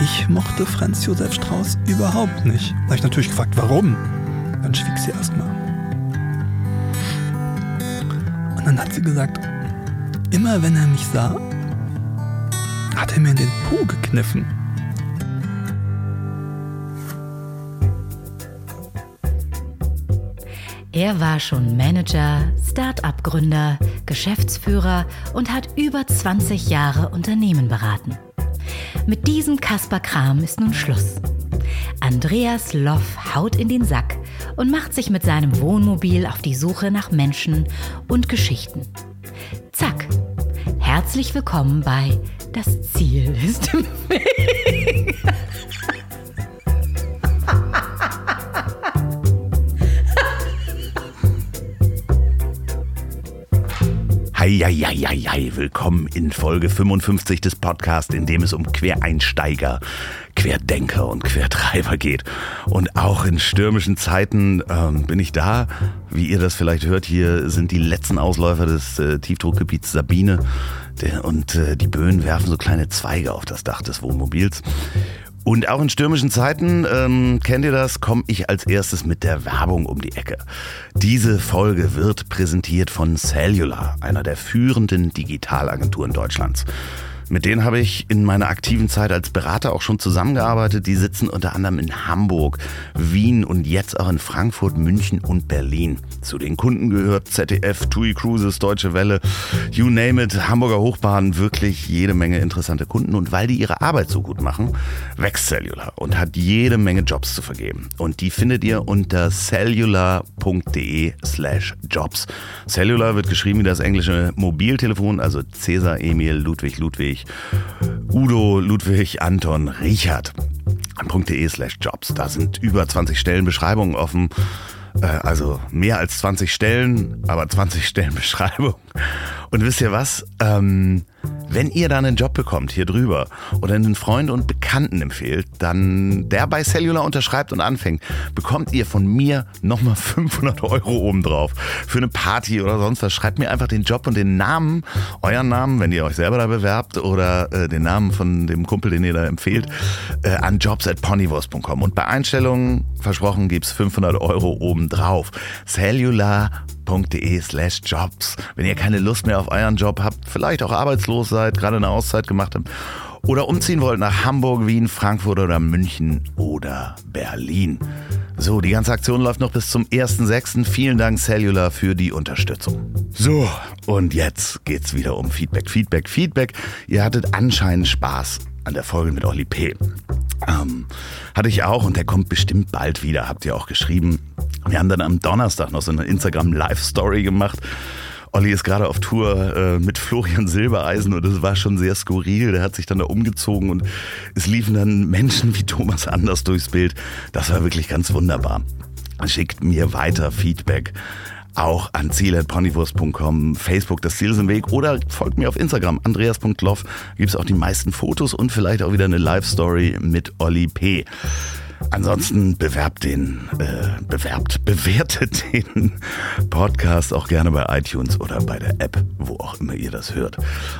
Ich mochte Franz Josef Strauß überhaupt nicht. Da habe ich natürlich gefragt, warum? Dann schwieg sie erstmal. Und dann hat sie gesagt, immer wenn er mich sah, hat er mir in den Po gekniffen. Er war schon Manager, Start-up-Gründer, Geschäftsführer und hat über 20 Jahre Unternehmen beraten. Mit diesem Kasper Kram ist nun Schluss. Andreas Loff haut in den Sack und macht sich mit seinem Wohnmobil auf die Suche nach Menschen und Geschichten. Zack. Herzlich willkommen bei Das Ziel ist im Weg. Heieieiei, willkommen in Folge 55 des Podcasts, in dem es um Quereinsteiger, Querdenker und Quertreiber geht. Und auch in stürmischen Zeiten ähm, bin ich da. Wie ihr das vielleicht hört, hier sind die letzten Ausläufer des äh, Tiefdruckgebiets Sabine. Und äh, die Böen werfen so kleine Zweige auf das Dach des Wohnmobils. Und auch in stürmischen Zeiten, ähm, kennt ihr das, komme ich als erstes mit der Werbung um die Ecke. Diese Folge wird präsentiert von Cellular, einer der führenden Digitalagenturen Deutschlands. Mit denen habe ich in meiner aktiven Zeit als Berater auch schon zusammengearbeitet. Die sitzen unter anderem in Hamburg, Wien und jetzt auch in Frankfurt, München und Berlin. Zu den Kunden gehört ZDF, TUI Cruises, Deutsche Welle, you name it, Hamburger Hochbahn, wirklich jede Menge interessante Kunden. Und weil die ihre Arbeit so gut machen, wächst Cellular und hat jede Menge Jobs zu vergeben. Und die findet ihr unter cellular.de slash jobs. Cellular wird geschrieben wie das englische Mobiltelefon, also Cäsar, Emil, Ludwig, Ludwig, Udo, Ludwig, Anton, Richard. .de slash jobs. Da sind über 20 Stellenbeschreibungen offen. Äh, also mehr als 20 Stellen, aber 20 Stellenbeschreibungen. Und wisst ihr was? Ähm, wenn ihr dann einen Job bekommt hier drüber oder einen Freund und Bekannten empfehlt, dann der bei Cellular unterschreibt und anfängt, bekommt ihr von mir nochmal 500 Euro obendrauf für eine Party oder sonst was. Schreibt mir einfach den Job und den Namen, euren Namen, wenn ihr euch selber da bewerbt oder äh, den Namen von dem Kumpel, den ihr da empfehlt, äh, an jobs at ponywurst.com. Und bei Einstellungen, versprochen, gibt's 500 Euro obendrauf. Cellular jobs. Wenn ihr keine Lust mehr auf euren Job habt, vielleicht auch arbeitslos seid, gerade eine Auszeit gemacht habt oder umziehen wollt nach Hamburg, Wien, Frankfurt oder München oder Berlin. So, die ganze Aktion läuft noch bis zum 1.6. Vielen Dank Cellular für die Unterstützung. So, und jetzt geht's wieder um Feedback, Feedback, Feedback. Ihr hattet anscheinend Spaß an der Folge mit Oli P. Ähm, hatte ich auch und der kommt bestimmt bald wieder, habt ihr auch geschrieben. Wir haben dann am Donnerstag noch so eine Instagram-Live-Story gemacht. Olli ist gerade auf Tour äh, mit Florian Silbereisen und es war schon sehr skurril. Der hat sich dann da umgezogen und es liefen dann Menschen wie Thomas Anders durchs Bild. Das war wirklich ganz wunderbar. Schickt mir weiter Feedback auch an ziel.ponywurst.com, Facebook, das Ziel ist im Weg oder folgt mir auf Instagram, andreas.loff. Gibt es auch die meisten Fotos und vielleicht auch wieder eine Live-Story mit Olli P. Ansonsten bewerbt den, äh, bewerbt, bewertet den Podcast auch gerne bei iTunes oder bei der App, wo auch immer ihr das hört.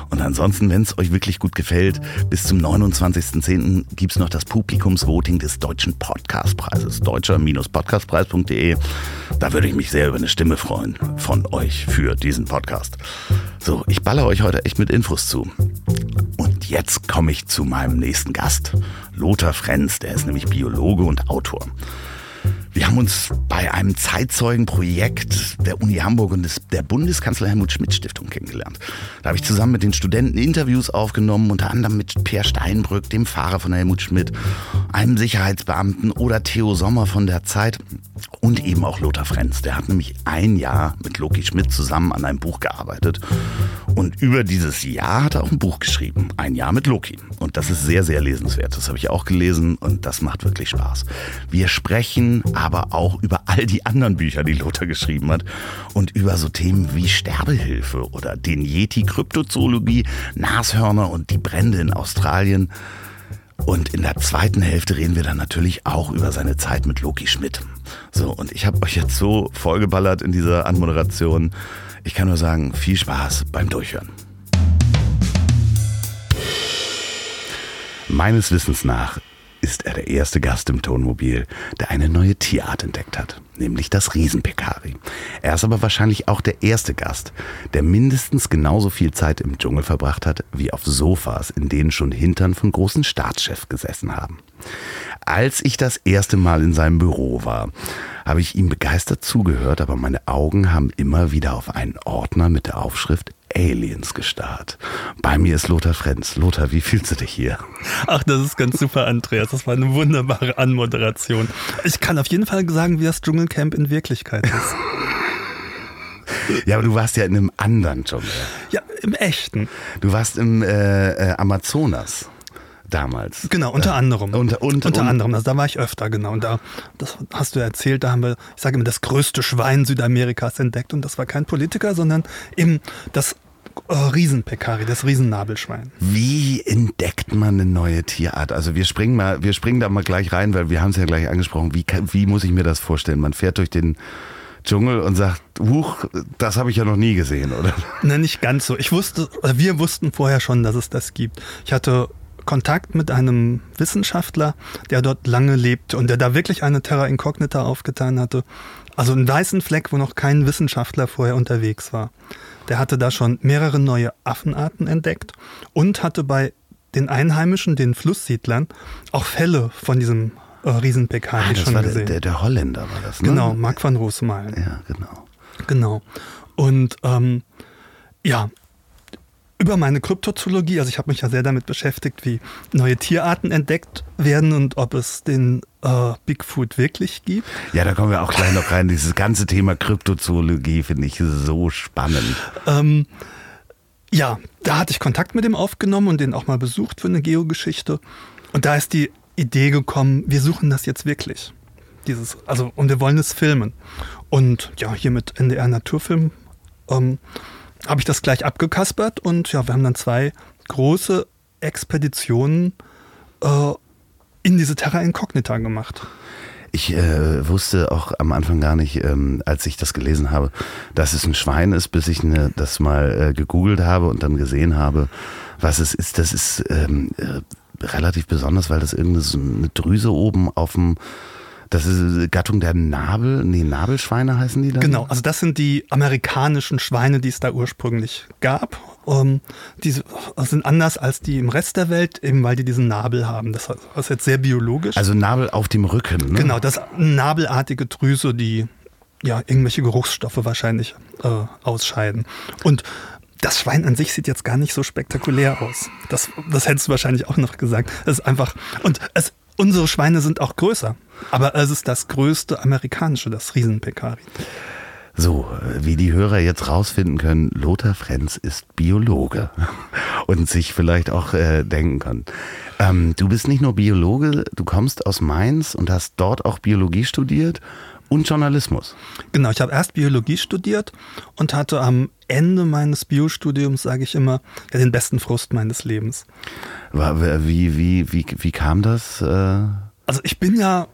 Und ansonsten, wenn es euch wirklich gut gefällt, bis zum 29.10. gibt's noch das Publikumsvoting des Deutschen Podcastpreises, deutscher-podcastpreis.de. Da würde ich mich sehr über eine Stimme freuen von euch für diesen Podcast. So, ich baller euch heute echt mit Infos zu. Und jetzt komme ich zu meinem nächsten Gast, Lothar Frenz, der ist nämlich Biologe und Autor. Wir haben uns bei einem Zeitzeugenprojekt der Uni Hamburg und des, der Bundeskanzler Helmut Schmidt Stiftung kennengelernt. Da habe ich zusammen mit den Studenten Interviews aufgenommen, unter anderem mit Per Steinbrück, dem Fahrer von Helmut Schmidt, einem Sicherheitsbeamten oder Theo Sommer von der Zeit und eben auch Lothar Frenz. Der hat nämlich ein Jahr mit Loki Schmidt zusammen an einem Buch gearbeitet. Und über dieses Jahr hat er auch ein Buch geschrieben. Ein Jahr mit Loki. Und das ist sehr, sehr lesenswert. Das habe ich auch gelesen und das macht wirklich Spaß. Wir sprechen aber auch über all die anderen Bücher, die Lothar geschrieben hat und über so Themen wie Sterbehilfe oder den Yeti, Kryptozoologie, Nashörner und die Brände in Australien. Und in der zweiten Hälfte reden wir dann natürlich auch über seine Zeit mit Loki Schmidt. So, und ich habe euch jetzt so vollgeballert in dieser Anmoderation. Ich kann nur sagen, viel Spaß beim Durchhören. Meines Wissens nach ist er der erste Gast im Tonmobil, der eine neue Tierart entdeckt hat, nämlich das Riesenpekari. Er ist aber wahrscheinlich auch der erste Gast, der mindestens genauso viel Zeit im Dschungel verbracht hat, wie auf Sofas, in denen schon Hintern von großen Staatschefs gesessen haben. Als ich das erste Mal in seinem Büro war, habe ich ihm begeistert zugehört, aber meine Augen haben immer wieder auf einen Ordner mit der Aufschrift Aliens gestarrt. Bei mir ist Lothar Frenz. Lothar, wie fühlst du dich hier? Ach, das ist ganz super, Andreas. Das war eine wunderbare Anmoderation. Ich kann auf jeden Fall sagen, wie das Dschungelcamp in Wirklichkeit ist. Ja, aber du warst ja in einem anderen Dschungel. Ja, im echten. Du warst im äh, äh, Amazonas damals. Genau, unter anderem. Unter, und, unter und, anderem, also da war ich öfter, genau. Und da, das hast du erzählt, da haben wir, ich sage immer, das größte Schwein Südamerikas entdeckt. Und das war kein Politiker, sondern eben das äh, Riesenpekari, das Riesennabelschwein. Wie entdeckt man eine neue Tierart? Also wir springen mal, wir springen da mal gleich rein, weil wir haben es ja gleich angesprochen. Wie, wie muss ich mir das vorstellen? Man fährt durch den Dschungel und sagt, huch, das habe ich ja noch nie gesehen, oder? Na, nicht ganz so. Ich wusste, oder wir wussten vorher schon, dass es das gibt. Ich hatte Kontakt mit einem Wissenschaftler, der dort lange lebt und der da wirklich eine Terra Incognita aufgetan hatte. Also einen weißen Fleck, wo noch kein Wissenschaftler vorher unterwegs war. Der hatte da schon mehrere neue Affenarten entdeckt und hatte bei den Einheimischen, den Flusssiedlern, auch Fälle von diesem äh, Riesenpekari Ah, das schon war der, gesehen. der, der Holländer, war das, ne? genau, Mark van Roosmalen. Ja, genau. Genau. Und ähm, ja, über meine Kryptozoologie, also ich habe mich ja sehr damit beschäftigt, wie neue Tierarten entdeckt werden und ob es den äh, Bigfoot wirklich gibt. Ja, da kommen wir auch gleich noch rein. Dieses ganze Thema Kryptozoologie finde ich so spannend. Ähm, ja, da hatte ich Kontakt mit ihm aufgenommen und den auch mal besucht für eine Geogeschichte. Und da ist die Idee gekommen, wir suchen das jetzt wirklich. Dieses, also, und wir wollen es filmen. Und ja, hier mit NDR Naturfilm ähm, habe ich das gleich abgekaspert und ja, wir haben dann zwei große Expeditionen äh, in diese Terra Incognita gemacht. Ich äh, wusste auch am Anfang gar nicht, ähm, als ich das gelesen habe, dass es ein Schwein ist, bis ich ne, das mal äh, gegoogelt habe und dann gesehen habe, was es ist. Das ist ähm, äh, relativ besonders, weil das irgendeine Drüse oben auf dem, das ist Gattung der Nabel, nee, Nabelschweine heißen die dann? Genau, also das sind die amerikanischen Schweine, die es da ursprünglich gab. Ähm, die sind anders als die im Rest der Welt, eben weil die diesen Nabel haben. Das ist jetzt sehr biologisch. Also Nabel auf dem Rücken, ne? Genau, das nabelartige Drüse, die ja irgendwelche Geruchsstoffe wahrscheinlich äh, ausscheiden. Und das Schwein an sich sieht jetzt gar nicht so spektakulär aus. Das, das hättest du wahrscheinlich auch noch gesagt. Es ist einfach. Und es, unsere Schweine sind auch größer. Aber es ist das größte amerikanische, das Riesenpekari. So, wie die Hörer jetzt rausfinden können, Lothar Frenz ist Biologe und sich vielleicht auch äh, denken können. Ähm, du bist nicht nur Biologe, du kommst aus Mainz und hast dort auch Biologie studiert und Journalismus. Genau, ich habe erst Biologie studiert und hatte am Ende meines Biostudiums, sage ich immer, ja, den besten Frust meines Lebens. War, wie, wie, wie, wie kam das? Äh? Also ich bin ja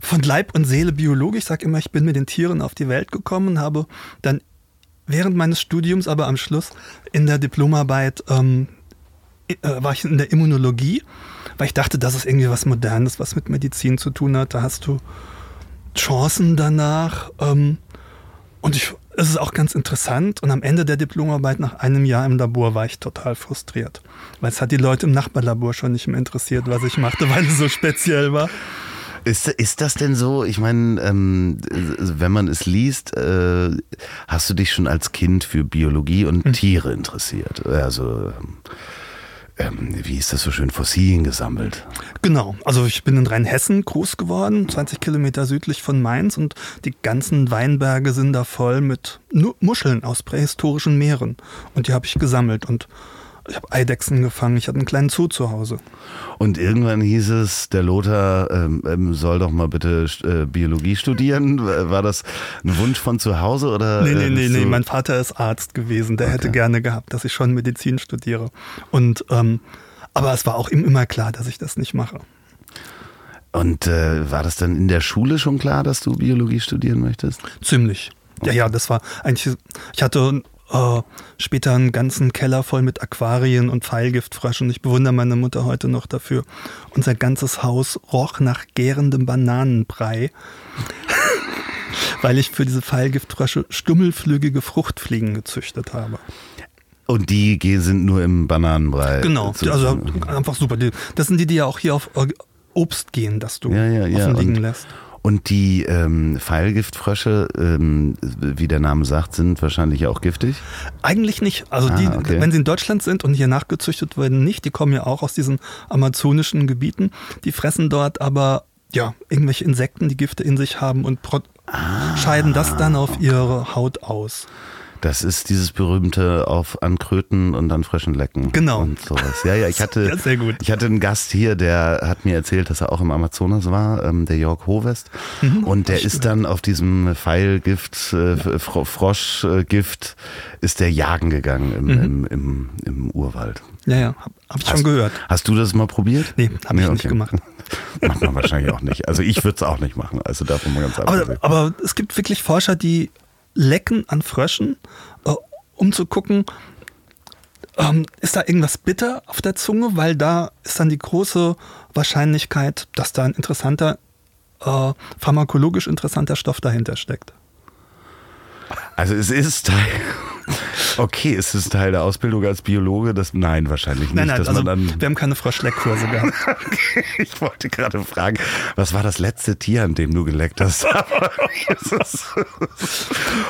von Leib und Seele Biologe. Ich sage immer, ich bin mit den Tieren auf die Welt gekommen habe dann während meines Studiums, aber am Schluss in der Diplomarbeit, ähm, äh, war ich in der Immunologie, weil ich dachte, das ist irgendwie was Modernes, was mit Medizin zu tun hat. Da hast du Chancen danach. Ähm, und ich, es ist auch ganz interessant. Und am Ende der Diplomarbeit, nach einem Jahr im Labor, war ich total frustriert. Weil es hat die Leute im Nachbarlabor schon nicht mehr interessiert, was ich machte, weil es so speziell war. Ist, ist das denn so? Ich meine, ähm, wenn man es liest, äh, hast du dich schon als Kind für Biologie und Hm. Tiere interessiert? Also, ähm, wie ist das so schön, Fossilien gesammelt? Genau, also ich bin in Rheinhessen groß geworden, 20 Kilometer südlich von Mainz und die ganzen Weinberge sind da voll mit Muscheln aus prähistorischen Meeren. Und die habe ich gesammelt und ich habe Eidechsen gefangen, ich hatte einen kleinen Zoo zu Hause. Und irgendwann hieß es, der Lothar ähm, ähm, soll doch mal bitte äh, Biologie studieren. War das ein Wunsch von zu Hause oder? Nee, nee, äh, nee, nee, mein Vater ist Arzt gewesen, der Okay. hätte gerne gehabt, dass ich schon Medizin studiere. Und ähm, aber es war auch ihm immer klar, dass ich das nicht mache. Und äh, war das dann in der Schule schon klar, dass du Biologie studieren möchtest? Ziemlich. Ja, ja, das war eigentlich, ich hatte äh, später einen ganzen Keller voll mit Aquarien und Pfeilgiftfröschen. Ich bewundere meine Mutter heute noch dafür. Unser ganzes Haus roch nach gärendem Bananenbrei, weil ich für diese Pfeilgiftfrösche stummelflügige Fruchtfliegen gezüchtet habe. Und die sind nur im Bananenbrei. Genau, also einfach super. Das sind die, die ja auch hier auf äh, Obst gehen, das du Ja, ja, ja. offen liegen lässt. Und die ähm, Pfeilgiftfrösche, ähm, wie der Name sagt, sind wahrscheinlich auch giftig. Eigentlich nicht. Also Ah, die, okay. wenn sie in Deutschland sind und hier nachgezüchtet werden, nicht. Die kommen ja auch aus diesen amazonischen Gebieten. Die fressen dort aber ja irgendwelche Insekten, die Gifte in sich haben und pro- Ah. scheiden das dann auf ihre Haut aus. Das ist dieses berühmte auf an Kröten und an frischen lecken. Genau. Und sowas. Ja, ja, ich hatte, Ja, sehr gut. ich hatte einen Gast hier, der hat mir erzählt, dass er auch im Amazonas war, ähm, der Jörg Hovest. Mhm. und der ist dann auf diesem Pfeilgift, äh, Fro Froschgift, ist der jagen gegangen im, Mhm. im, im, im Urwald. Ja, ja, habe hab ich schon gehört. Hast du das mal probiert? Nee, habe ich nicht gemacht. Macht man wahrscheinlich auch nicht. Also ich würde es auch nicht machen. Also davon mal ganz Aber, abgesehen. aber es gibt wirklich Forscher, die lecken an Fröschen, äh, um zu gucken, ähm, ist da irgendwas bitter auf der Zunge, weil da ist dann die große Wahrscheinlichkeit, dass da ein interessanter, äh, pharmakologisch interessanter Stoff dahinter steckt. Also es ist. Okay, ist es Teil der Ausbildung als Biologe? Das, nein, wahrscheinlich nicht. Nein, nein, dass also man dann, wir haben keine Froschleckkurse gehabt. ich wollte gerade fragen, was war das letzte Tier, an dem du geleckt hast?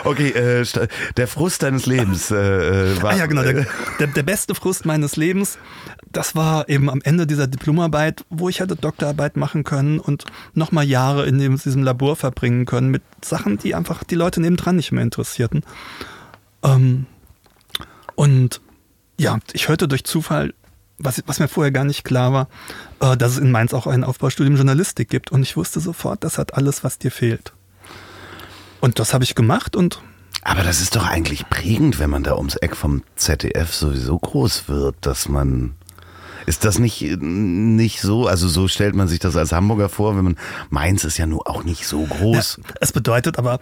Okay, äh, der Frust deines Lebens äh, äh, war. Ah ja, genau. Der, der, der beste Frust meines Lebens, das war eben am Ende dieser Diplomarbeit, wo ich hätte Doktorarbeit machen können und nochmal Jahre in dem, diesem Labor verbringen können mit Sachen, die einfach die Leute nebendran nicht mehr interessierten. Ähm, und ja, ich hörte durch Zufall, was, was mir vorher gar nicht klar war, äh, dass es in Mainz auch ein Aufbaustudium Journalistik gibt. Und ich wusste sofort, das hat alles, was dir fehlt. Und das habe ich gemacht und Aber das ist doch eigentlich prägend, wenn man da ums Eck vom ZDF sowieso groß wird, dass man. Ist das nicht, nicht so? Also so stellt man sich das als Hamburger vor, wenn man. Mainz ist ja nur auch nicht so groß. Ja, es bedeutet aber,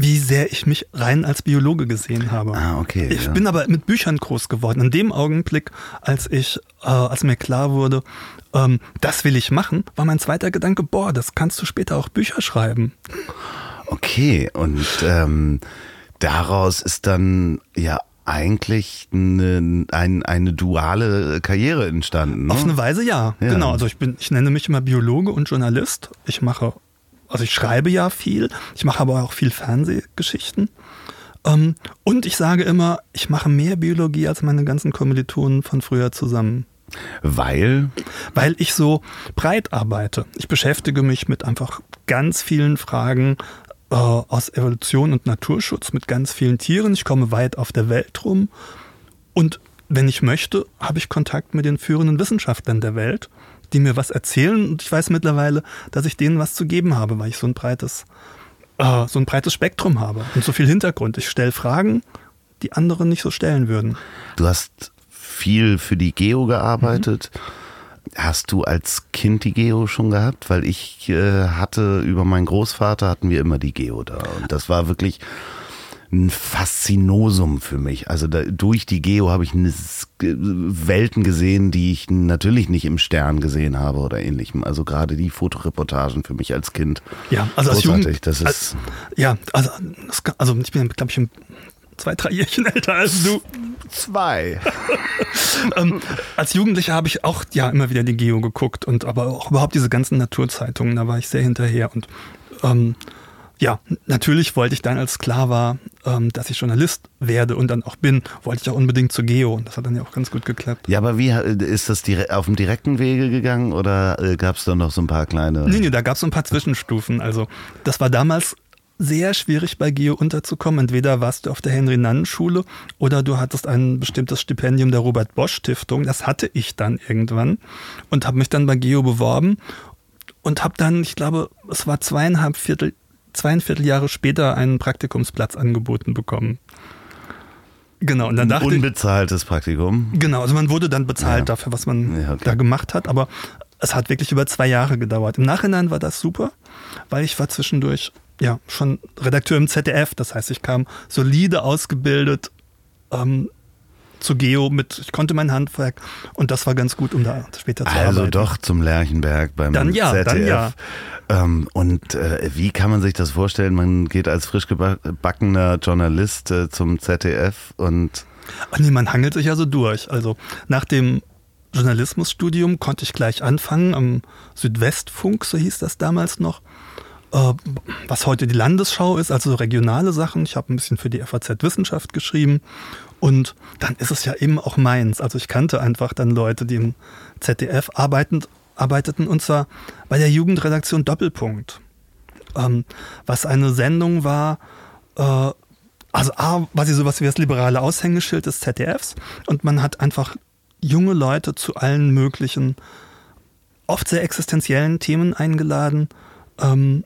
wie sehr ich mich rein als Biologe gesehen habe. Ah, okay, Ich ja. bin aber mit Büchern groß geworden. In dem Augenblick, als ich, äh, als mir klar wurde, ähm, das will ich machen, war mein zweiter Gedanke, boah, das kannst du später auch Bücher schreiben. Okay, und ähm, daraus ist dann ja eigentlich eine, ein, eine duale Karriere entstanden. Ne? Auf eine Weise ja. Ja. Genau. Also ich bin, ich nenne mich immer Biologe und Journalist. Ich mache, also ich schreibe ja viel, ich mache aber auch viel Fernsehgeschichten. Ähm, und ich sage immer, ich mache mehr Biologie als meine ganzen Kommilitonen von früher zusammen. Weil, weil ich so breit arbeite. Ich beschäftige mich mit einfach ganz vielen Fragen äh, aus Evolution und Naturschutz, mit ganz vielen Tieren. Ich komme weit auf der Welt rum. Und wenn ich möchte, habe ich Kontakt mit den führenden Wissenschaftlern der Welt, die mir was erzählen. Und ich weiß mittlerweile, dass ich denen was zu geben habe, weil ich so ein breites, äh, so ein breites Spektrum habe und so viel Hintergrund. Ich stelle Fragen, die andere nicht so stellen würden. du hast viel für die Geo gearbeitet. Hast du als Kind die Geo schon gehabt? Weil ich äh, hatte über meinen Großvater hatten wir immer die Geo da. Und das war wirklich ein Faszinosum für mich. Also da, durch die Geo habe ich G- Welten gesehen, die ich natürlich nicht im Stern gesehen habe oder ähnlichem. Also gerade die Fotoreportagen für mich als Kind. Ja, also als Großartig, Jugend, das ist- als, ja, also, das, also ich bin, glaube ich, ein- zwei, drei Jährchen älter als du. Zwei. ähm, als Jugendlicher habe ich auch ja immer wieder die Geo geguckt und aber auch überhaupt diese ganzen Naturzeitungen, da war ich sehr hinterher und ähm, ja, natürlich wollte ich dann, als klar war, ähm, dass ich Journalist werde und dann auch bin, wollte ich auch unbedingt zur Geo und das hat dann ja auch ganz gut geklappt. Ja, aber wie ist das auf dem direkten Wege gegangen oder äh, gab es da noch so ein paar kleine? Nee, nee, da gab es so ein paar Zwischenstufen. Also das war damals sehr schwierig bei Geo unterzukommen. Entweder warst du auf der Henry-Nannen-Schule oder du hattest ein bestimmtes Stipendium der Robert-Bosch-Stiftung. Das hatte ich dann irgendwann und habe mich dann bei Geo beworben und habe dann, ich glaube, es war zweieinhalb Viertel, zweieinviertel Jahre später einen Praktikumsplatz angeboten bekommen. Genau, und dann dachte ich, Unbezahltes Praktikum. Genau, also man wurde dann bezahlt Ja. dafür, was man Ja, okay. da gemacht hat, aber es hat wirklich über zwei Jahre gedauert. Im Nachhinein war das super, weil ich war zwischendurch ja schon Redakteur im ZDF, das heißt, ich kam solide ausgebildet ähm, zu Geo mit, ich konnte mein Handwerk und das war ganz gut, um da später zu also arbeiten. Also doch zum Lerchenberg beim dann ja, ZDF. Dann ja. Ähm, und äh, wie kann man sich das vorstellen? Man geht als frisch gebackener Journalist äh, zum ZDF und Ach nee, man hangelt sich ja so durch. Also nach dem Journalismusstudium konnte ich gleich anfangen am Südwestfunk, so hieß das damals noch, äh, was heute die Landesschau ist, also regionale Sachen. Ich habe ein bisschen für die FAZ Wissenschaft geschrieben und dann ist es ja eben auch meins. Also ich kannte einfach dann Leute, die im ZDF arbeiten, arbeiteten und zwar bei der Jugendredaktion Doppelpunkt, ähm, was eine Sendung war, äh, also A, war sie sowas wie das liberale Aushängeschild des ZDFs und man hat einfach junge Leute zu allen möglichen, oft sehr existenziellen Themen eingeladen, ähm,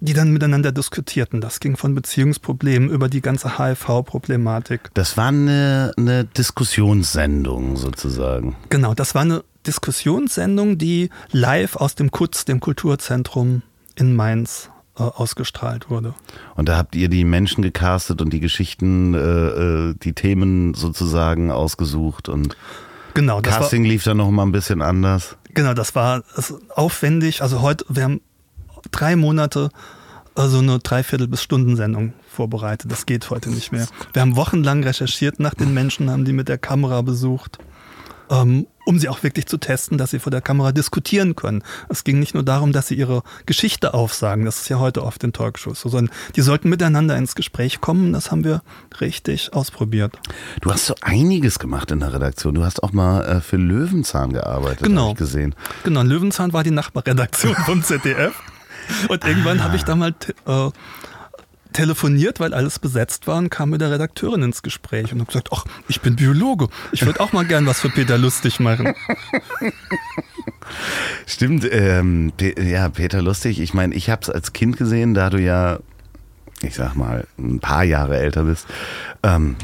die dann miteinander diskutierten. Das ging von Beziehungsproblemen über die ganze HIV-Problematik. Das war eine, eine Diskussionssendung sozusagen. Genau, das war eine Diskussionssendung, die live aus dem KUTZ, dem Kulturzentrum in Mainz, äh, ausgestrahlt wurde. Und da habt ihr die Menschen gecastet und die Geschichten, äh, äh die Themen sozusagen ausgesucht und genau, Casting war, lief dann noch mal ein bisschen anders. Genau, das war aufwendig. Also heute, wir haben drei Monate also eine Dreiviertel bis Stunden Sendung vorbereitet. Das geht heute nicht mehr. Wir haben wochenlang recherchiert nach den Menschen, haben die mit der Kamera besucht, ähm, um sie auch wirklich zu testen, dass sie vor der Kamera diskutieren können. Es ging nicht nur darum, dass sie ihre Geschichte aufsagen, das ist ja heute oft in Talkshows, sondern die sollten miteinander ins Gespräch kommen. Das haben wir richtig ausprobiert. Du hast so einiges gemacht in der Redaktion. Du hast auch mal äh, für Löwenzahn gearbeitet, genau. ich gesehen. Genau, Löwenzahn war die Nachbarredaktion vom ZDF. Und irgendwann ah. habe ich da mal äh, telefoniert, weil alles besetzt war und kam mit der Redakteurin ins Gespräch und habe gesagt, ach, ich bin Biologe, ich würde auch mal gern was für Peter Lustig machen. Stimmt, ähm, ja, Peter Lustig, ich meine, ich habe es als Kind gesehen, da du ja, ich sag mal, ein paar Jahre älter bist. Ähm,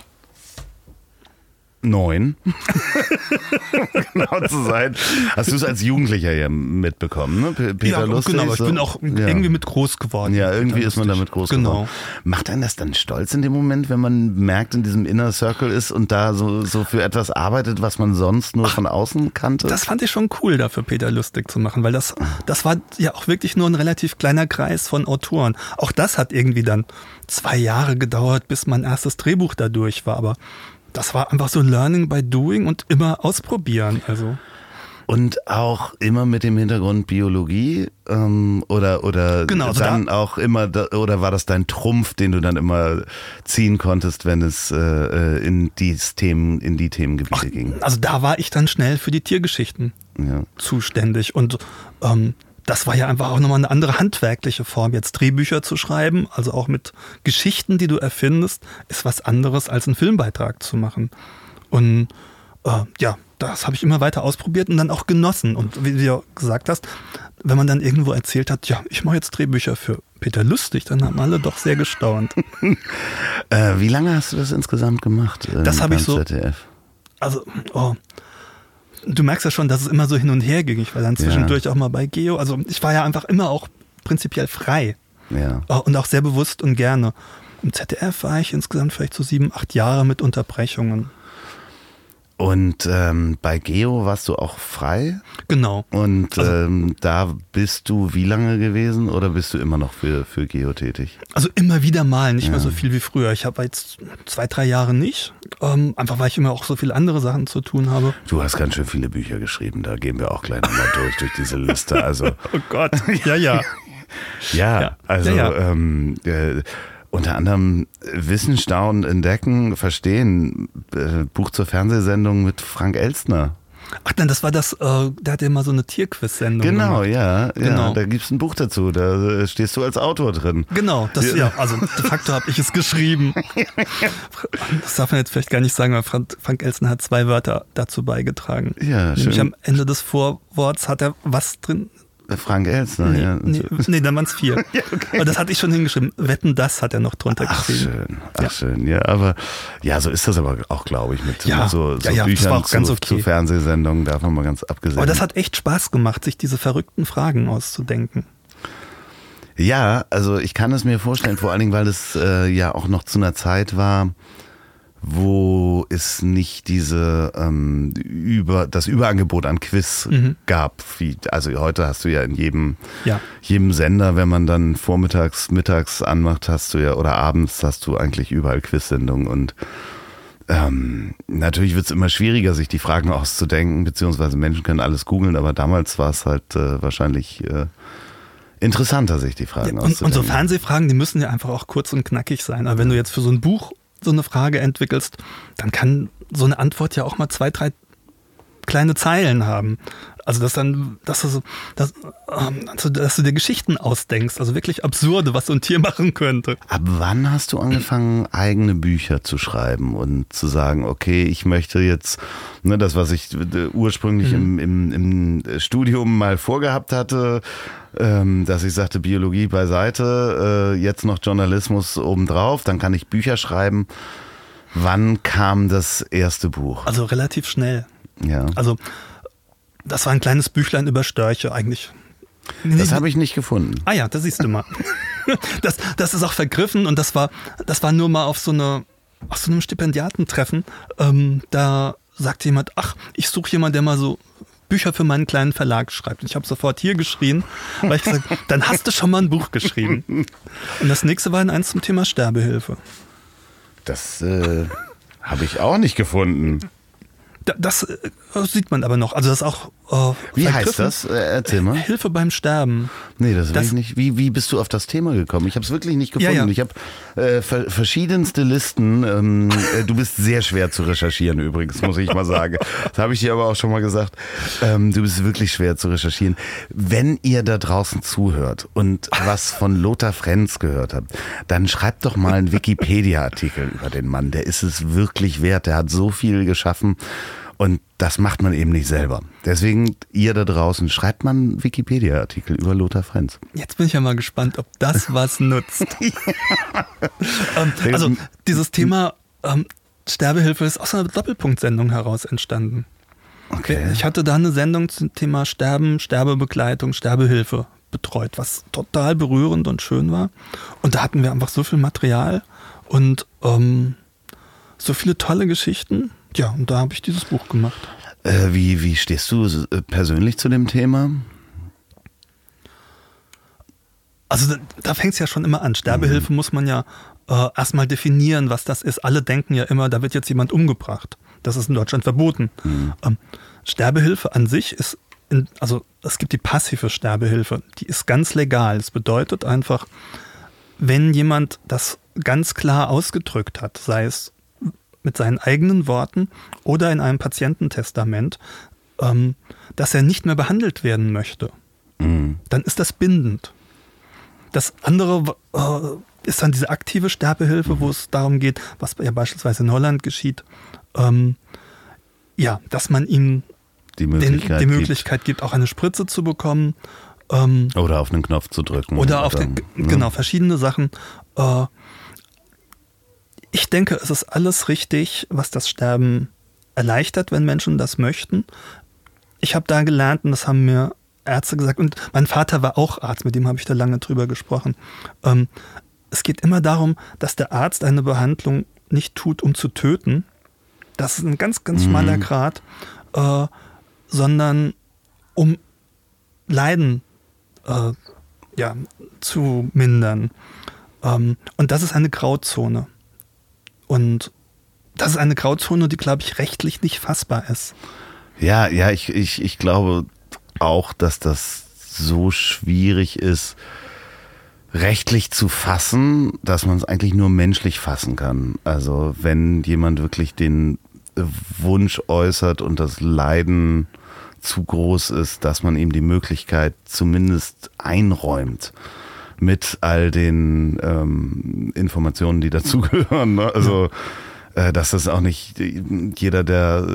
Neun. genau zu sein. Hast du es als Jugendlicher ja mitbekommen, ne? Peter ja, Lustig, genau, ich so. bin auch ja. irgendwie mit groß geworden. Ja, irgendwie ist man damit groß genau. geworden. Macht einen das dann stolz in dem Moment, wenn man merkt, in diesem Inner Circle ist und da so, so für etwas arbeitet, was man sonst nur Ach, von außen kannte? Das fand ich schon cool, dafür Peter Lustig zu machen, weil das, das war ja auch wirklich nur ein relativ kleiner Kreis von Autoren. Auch das hat irgendwie dann zwei Jahre gedauert, bis mein erstes Drehbuch da durch war, aber das war einfach so Learning by Doing und immer ausprobieren. Also. Und auch immer mit dem Hintergrund Biologie ähm, oder oder genau, also dann da auch immer da, oder war das dein Trumpf, den du dann immer ziehen konntest, wenn es äh, äh in die Themen in die Themengebiete Ach, ging? Also da war ich dann schnell für die Tiergeschichten ja. zuständig und ähm, das war ja einfach auch nochmal eine andere handwerkliche Form. Jetzt Drehbücher zu schreiben, also auch mit Geschichten, die du erfindest, ist was anderes als einen Filmbeitrag zu machen. Und äh, ja, das habe ich immer weiter ausprobiert und dann auch genossen. Und wie du ja gesagt hast, wenn man dann irgendwo erzählt hat, ja, ich mache jetzt Drehbücher für Peter Lustig, dann haben alle doch sehr gestaunt. äh, wie lange hast du das insgesamt gemacht? Äh, das habe ich so. ZDF? Also, oh, du merkst ja schon, dass es immer so hin und her ging. Ich war dann zwischendurch ja. auch mal bei Geo. Also ich war ja einfach immer auch prinzipiell frei. Ja. Äh, und auch sehr bewusst und gerne. Im ZDF war ich insgesamt vielleicht so sieben, acht Jahre mit Unterbrechungen. Und ähm, bei Geo warst du auch frei? Genau. Und also, ähm, da bist du wie lange gewesen oder bist du immer noch für, für Geo tätig? Also immer wieder mal, nicht ja. mehr so viel wie früher. Ich habe jetzt zwei, drei Jahre nicht. Ähm, einfach weil ich immer auch so viele andere Sachen zu tun habe. Du hast ganz schön viele Bücher geschrieben, da gehen wir auch gleich nochmal durch, durch diese Liste. Also, oh Gott, ja, ja. ja, ja, also ja, ja. Ähm, äh, unter anderem Wissen, Staunen, Entdecken, Verstehen. Äh, Buch zur Fernsehsendung mit Frank Elstner. Ach dann, das war das, äh, der hatte immer so eine Tierquiz-Sendung. Genau, gemacht. ja, genau. Ja, da gibt es ein Buch dazu, da äh, stehst du als Autor drin. Genau, das, ja, ja also de facto habe ich es geschrieben. das darf man jetzt vielleicht gar nicht sagen, weil Frank, Frank Elstner hat zwei Wörter dazu beigetragen. Ja, Nämlich schön. am Ende des Vorworts hat er was drin, Frank Elsner, nee, ja. Nee, nee dann waren es vier. ja, okay. Aber das hatte ich schon hingeschrieben. Wetten, das hat er noch drunter ach, geschrieben. Schön, ach ja. schön, ja, aber ja, so ist das aber auch, glaube ich, mit, ja, so, so ja, Büchern zu, okay. zu Fernsehsendungen, davon mal ganz abgesehen. Aber das hat echt Spaß gemacht, sich diese verrückten Fragen auszudenken. Ja, also ich kann es mir vorstellen, vor allen Dingen, weil es äh, ja auch noch zu einer Zeit war, wo es nicht diese ähm, über das Überangebot an Quiz Mhm. gab. Wie, also heute hast du ja in jedem, Ja. jedem Sender, wenn man dann vormittags, mittags anmacht, hast du ja oder abends hast du eigentlich überall Quiz-Sendungen und ähm, natürlich wird es immer schwieriger, sich die Fragen auszudenken, beziehungsweise Menschen können alles googeln, aber damals war es halt äh, wahrscheinlich äh, interessanter, sich die Fragen Und, und so auszudenken. Fernsehfragen, die müssen ja einfach auch kurz und knackig sein. Aber wenn du jetzt für so ein Buch so eine Frage entwickelst, dann kann so eine Antwort ja auch mal zwei, drei kleine Zeilen haben. Also dass dann, dass du, so, dass, ähm, also, dass du dir Geschichten ausdenkst, also wirklich absurde, was so ein Tier machen könnte. Ab wann hast du angefangen, eigene Bücher zu schreiben und zu sagen, okay, ich möchte jetzt, ne, das, was ich äh, ursprünglich im, im, im Studium mal vorgehabt hatte, ähm, dass ich sagte, Biologie beiseite, äh, jetzt noch Journalismus obendrauf, dann kann ich Bücher schreiben. Wann kam das erste Buch? Also relativ schnell. Ja. Also das war ein kleines Büchlein über Störche eigentlich. Das habe ich nicht gefunden. Ah ja, das siehst du mal. Das, das ist auch vergriffen und das war, das war nur mal auf so, eine, auf so einem Stipendiatentreffen. Ähm, da sagte jemand, ach, ich suche jemanden, der mal so Bücher für meinen kleinen Verlag schreibt. Und ich habe sofort hier geschrien, weil ich gesagt dann hast du schon mal ein Buch geschrieben. Und das nächste war dann eins zum Thema Sterbehilfe. Das äh, habe ich auch nicht gefunden. Da- Das äh, sieht man aber noch. Also das auch. Äh, Wie heißt das? Äh, erzähl mal. Hilfe beim Sterben. Nee, das, Das- weiß ich nicht. Wie, wie bist du auf das Thema gekommen? Ich habe es wirklich nicht gefunden. Ja, ja. Ich habe äh, ver verschiedenste Listen. Ähm, äh, du bist sehr schwer zu recherchieren übrigens, muss ich mal sagen. Das habe ich dir aber auch schon mal gesagt. Ähm, du bist wirklich schwer zu recherchieren. Wenn ihr da draußen zuhört und was von Lothar Frenz gehört habt, dann schreibt doch mal einen Wikipedia-Artikel über den Mann. Der ist es wirklich wert. Der hat so viel geschaffen. Und das macht man eben nicht selber. Deswegen, ihr da draußen, schreibt mal einen Wikipedia-Artikel über Lothar Frenz. Jetzt bin ich ja mal gespannt, ob das was nutzt. ähm, also dieses Thema ähm, Sterbehilfe ist aus einer Doppelpunktsendung heraus entstanden. Okay. Ich hatte da eine Sendung zum Thema Sterben, Sterbebegleitung, Sterbehilfe betreut, was total berührend und schön war. Und da hatten wir einfach so viel Material und ähm, so viele tolle Geschichten. Ja, und da habe ich dieses Buch gemacht. Äh, wie, wie stehst du äh, persönlich zu dem Thema? Also da, da fängt es ja schon immer an. Sterbehilfe muss man ja äh, erstmal definieren, was das ist. Alle denken ja immer, da wird jetzt jemand umgebracht. Das ist in Deutschland verboten. Ähm, Sterbehilfe an sich ist, in, also es gibt die passive Sterbehilfe, die ist ganz legal. Das bedeutet einfach, wenn jemand das ganz klar ausgedrückt hat, sei es mit seinen eigenen Worten oder in einem Patiententestament, ähm, dass er nicht mehr behandelt werden möchte, dann ist das bindend. Das andere äh, ist dann diese aktive Sterbehilfe, wo es darum geht, was ja beispielsweise in Holland geschieht, ähm, ja, dass man ihm Die den, Möglichkeit, die gibt. Möglichkeit gibt, auch eine Spritze zu bekommen. Ähm, Oder auf einen Knopf zu drücken. oder auf den, ne? genau, verschiedene Sachen. Äh, ich denke, es ist alles richtig, was das Sterben erleichtert, wenn Menschen das möchten. Ich habe da gelernt, und das haben mir Ärzte gesagt, und mein Vater war auch Arzt, mit dem habe ich da lange drüber gesprochen. Ähm, es geht immer darum, dass der Arzt eine Behandlung nicht tut, um zu töten. Das ist ein ganz, ganz schmaler Grad, äh, sondern um Leiden äh, ja, zu mindern. Ähm, und das ist eine Grauzone. Und das ist eine Grauzone, die, glaube ich, rechtlich nicht fassbar ist. Ja, ja, ich, ich, ich glaube auch, dass das so schwierig ist, rechtlich zu fassen, dass man es eigentlich nur menschlich fassen kann. Also wenn jemand wirklich den Wunsch äußert und das Leiden zu groß ist, dass man ihm die Möglichkeit zumindest einräumt mit all den ähm, Informationen, die dazugehören. Ne? Also äh, dass das auch nicht jeder, der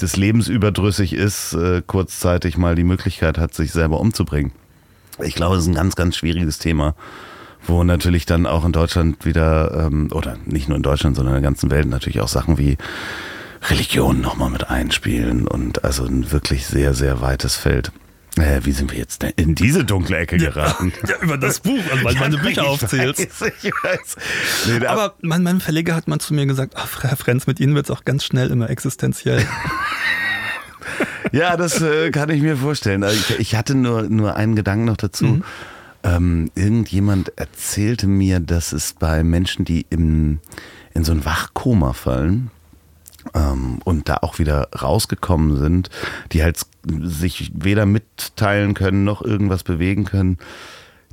des Lebens überdrüssig ist, äh, kurzzeitig mal die Möglichkeit hat, sich selber umzubringen. Ich glaube, es ist ein ganz, ganz schwieriges Thema, wo natürlich dann auch in Deutschland wieder, ähm, oder nicht nur in Deutschland, sondern in der ganzen Welt natürlich auch Sachen wie Religion nochmal mit einspielen und also ein wirklich sehr, sehr weites Feld. Äh, wie sind wir jetzt denn in diese dunkle Ecke geraten? Ja, über das Buch, also weil meine Bücher aufzählst. Weiß, ich weiß. Nee, Aber mein, mein Verleger hat mal zu mir gesagt, ach, Herr Frenz, mit Ihnen wird es auch ganz schnell immer existenziell. Ja, das äh, kann ich mir vorstellen. Also ich, ich hatte nur, nur einen Gedanken noch dazu. Ähm, irgendjemand erzählte mir, dass es bei Menschen, die im, in so ein Wachkoma fallen ähm, und da auch wieder rausgekommen sind, die halt sich weder mitteilen können noch irgendwas bewegen können,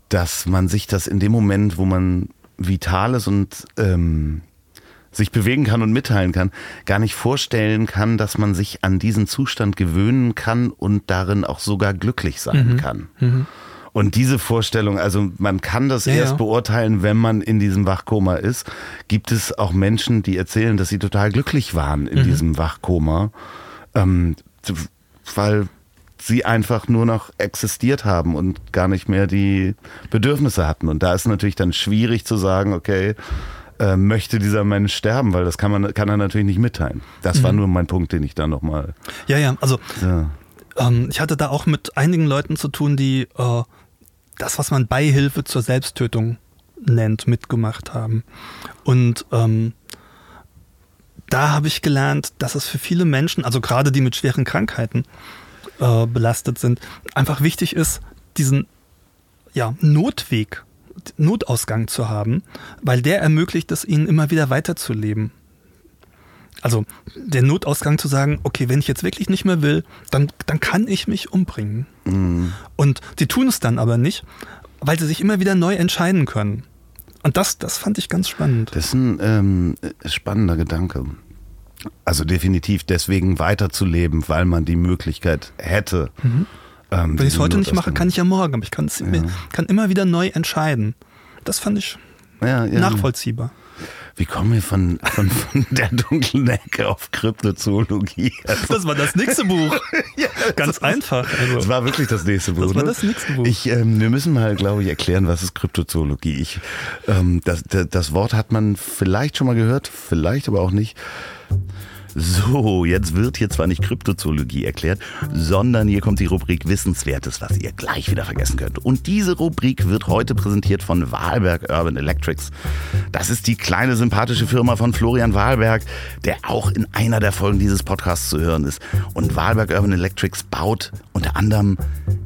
dass man sich das in dem Moment, wo man vital ist und ähm, sich bewegen kann und mitteilen kann, gar nicht vorstellen kann, dass man sich an diesen Zustand gewöhnen kann und darin auch sogar glücklich sein kann. Und diese Vorstellung, also man kann das Ja, erst ja. beurteilen, wenn man in diesem Wachkoma ist. Gibt es auch Menschen, die erzählen, dass sie total glücklich waren in diesem Wachkoma, ähm, weil sie einfach nur noch existiert haben und gar nicht mehr die Bedürfnisse hatten. Und da ist natürlich dann schwierig zu sagen, okay, äh, möchte dieser Mensch sterben, weil das kann man kann er natürlich nicht mitteilen. Das war nur mein Punkt, den ich da nochmal. ja, ja, also Ja. ähm, ich hatte da auch mit einigen Leuten zu tun, die äh, das, was man Beihilfe zur Selbsttötung nennt, mitgemacht haben. Und ähm, da habe ich gelernt, dass es für viele Menschen, also gerade die mit schweren Krankheiten äh, belastet sind, einfach wichtig ist, diesen ja, Notweg, Notausgang zu haben, weil der ermöglicht es ihnen immer wieder weiterzuleben. Also der Notausgang zu sagen, okay, wenn ich jetzt wirklich nicht mehr will, dann, dann kann ich mich umbringen. Und die tun es dann aber nicht, weil sie sich immer wieder neu entscheiden können. Und das, das fand ich ganz spannend. Das ist ein ähm, spannender Gedanke. Also definitiv deswegen weiterzuleben, weil man die Möglichkeit hätte. ähm, Wenn ich es heute nicht mache, kann ich ja morgen, aber ich mir, kann immer wieder neu entscheiden. Das fand ich ja, ja. nachvollziehbar. Wie kommen wir von, von, von der dunklen Ecke auf Kryptozoologie? Also, Das war das nächste Buch. Ganz einfach. das Also. war wirklich das nächste Buch. Das war ne? das nächste Buch. Ich, ähm, wir müssen mal, glaube ich, erklären, was ist Kryptozoologie. Ich, ähm, das, das, das Wort hat man vielleicht schon mal gehört, vielleicht aber auch nicht. So, jetzt wird hier zwar nicht Kryptozoologie erklärt, sondern hier kommt die Rubrik Wissenswertes, was ihr gleich wieder vergessen könnt. Und diese Rubrik wird heute präsentiert von Wahlberg Urban Electrics. Das ist die kleine sympathische Firma von Florian Wahlberg, der auch in einer der Folgen dieses Podcasts zu hören ist. Und Wahlberg Urban Electrics baut unter anderem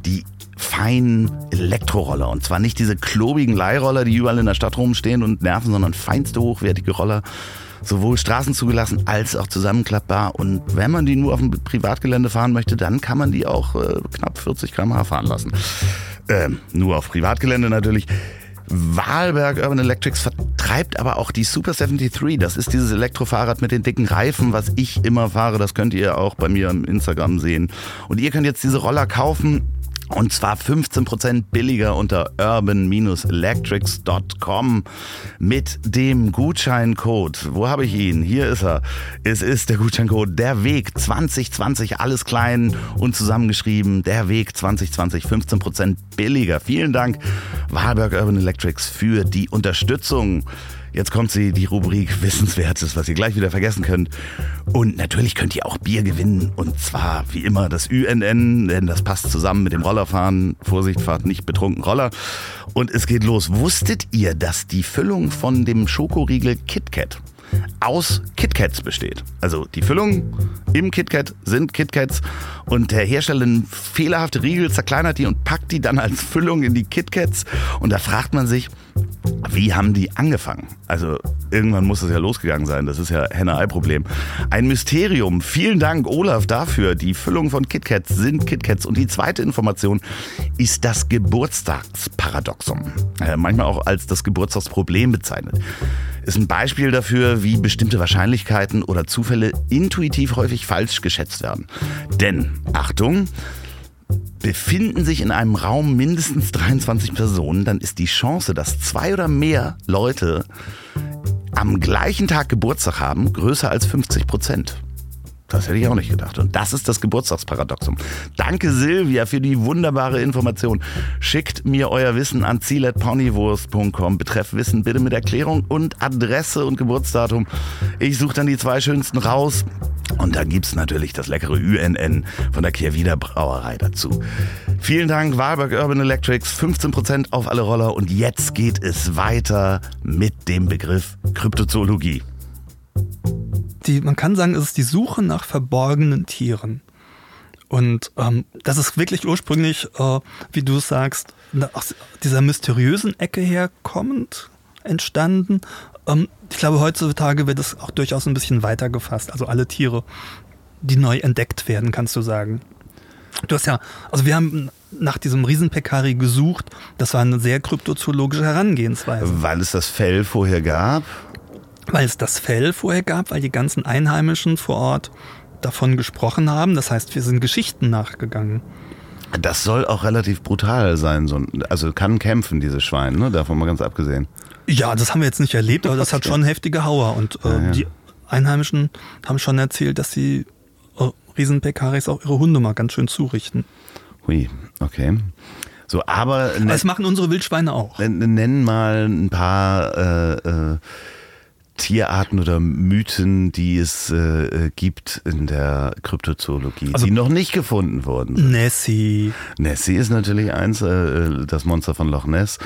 die feinen Elektroroller. Und zwar nicht diese klobigen Leihroller, die überall in der Stadt rumstehen und nerven, sondern feinste hochwertige Roller. Sowohl straßenzugelassen als auch zusammenklappbar. Und wenn man die nur auf dem Privatgelände fahren möchte, dann kann man die auch äh, knapp 40 km/h fahren lassen. Ähm, nur auf Privatgelände natürlich. Wahlberg Urban Electrics vertreibt aber auch die Super 73. Das ist dieses Elektrofahrrad mit den dicken Reifen, was ich immer fahre. Das könnt ihr auch bei mir im Instagram sehen. Und ihr könnt jetzt diese Roller kaufen. Und zwar 15% billiger unter urban-electrics.com mit dem Gutscheincode. Wo habe ich ihn? Hier ist er. Es ist der Gutscheincode Der Weg 2020, alles klein und zusammengeschrieben. Der Weg 2020, 15% billiger. Vielen Dank, Wahlberg Urban Electrics, für die Unterstützung. Jetzt kommt sie, die Rubrik Wissenswertes, was ihr gleich wieder vergessen könnt. Und natürlich könnt ihr auch Bier gewinnen. Und zwar wie immer das UNN, denn das passt zusammen mit dem Rollerfahren. Vorsicht, fahrt nicht betrunken Roller. Und es geht los. Wusstet ihr, dass die Füllung von dem Schokoriegel KitKat aus KitKats besteht. Also die Füllung im KitKat sind KitKats und der Hersteller nimmt fehlerhafte Riegel, zerkleinert die und packt die dann als Füllung in die KitKats und da fragt man sich, wie haben die angefangen? Also irgendwann muss es ja losgegangen sein. Das ist ja Henne-Ei-Problem. Ein Mysterium. Vielen Dank, Olaf, dafür. Die Füllung von KitKats sind KitKats. Und die zweite Information ist das Geburtstagsparadoxon. Äh, manchmal auch als das Geburtstagsproblem bezeichnet. Ist ein Beispiel dafür, wie bestimmte Wahrscheinlichkeiten oder Zufälle intuitiv häufig falsch geschätzt werden. Denn, Achtung, befinden sich in einem Raum mindestens 23 Personen, dann ist die Chance, dass zwei oder mehr Leute am gleichen Tag Geburtstag haben, größer als 50 Prozent. Das hätte ich auch nicht gedacht. Und das ist das Geburtstagsparadoxum. Danke Silvia für die wunderbare Information. Schickt mir euer Wissen an ziel.ponywurst.com. Betreff Wissen bitte mit Erklärung und Adresse und Geburtsdatum. Ich suche dann die zwei schönsten raus. Und dann gibt's natürlich das leckere UNN von der Kehrwieder Brauerei dazu. Vielen Dank, Wahlberg Urban Electrics. 15% auf alle Roller. Und jetzt geht es weiter mit dem Begriff Kryptozoologie. Die, man kann sagen, es ist die Suche nach verborgenen Tieren. Und ähm, das ist wirklich ursprünglich, äh, wie du sagst, aus dieser mysteriösen Ecke herkommend entstanden. Ähm, ich glaube, heutzutage wird es auch durchaus ein bisschen weiter gefasst. Also alle Tiere, die neu entdeckt werden, kannst du sagen. Du hast ja, also wir haben nach diesem Riesenpekari gesucht. Das war eine sehr kryptozoologische Herangehensweise. Weil es das Fell vorher gab? Weil es das Fell vorher gab, weil die ganzen Einheimischen vor Ort davon gesprochen haben. Das heißt, wir sind Geschichten nachgegangen. Das soll auch relativ brutal sein. So, also kann kämpfen, dieses Schwein, ne? davon mal ganz abgesehen. Ja, das haben wir jetzt nicht erlebt, aber das hat schon heftige Hauer. Und äh, ja, ja. die Einheimischen haben schon erzählt, dass die äh, Riesenpekaris auch ihre Hunde mal ganz schön zurichten. Hui, okay. So, aber das machen unsere Wildschweine auch. Nennen mal ein paar äh, äh, Tierarten oder Mythen, die es äh, gibt in der Kryptozoologie, also, die noch nicht gefunden wurden. Nessie. Nessie ist natürlich eins, äh, das Monster von Loch Ness.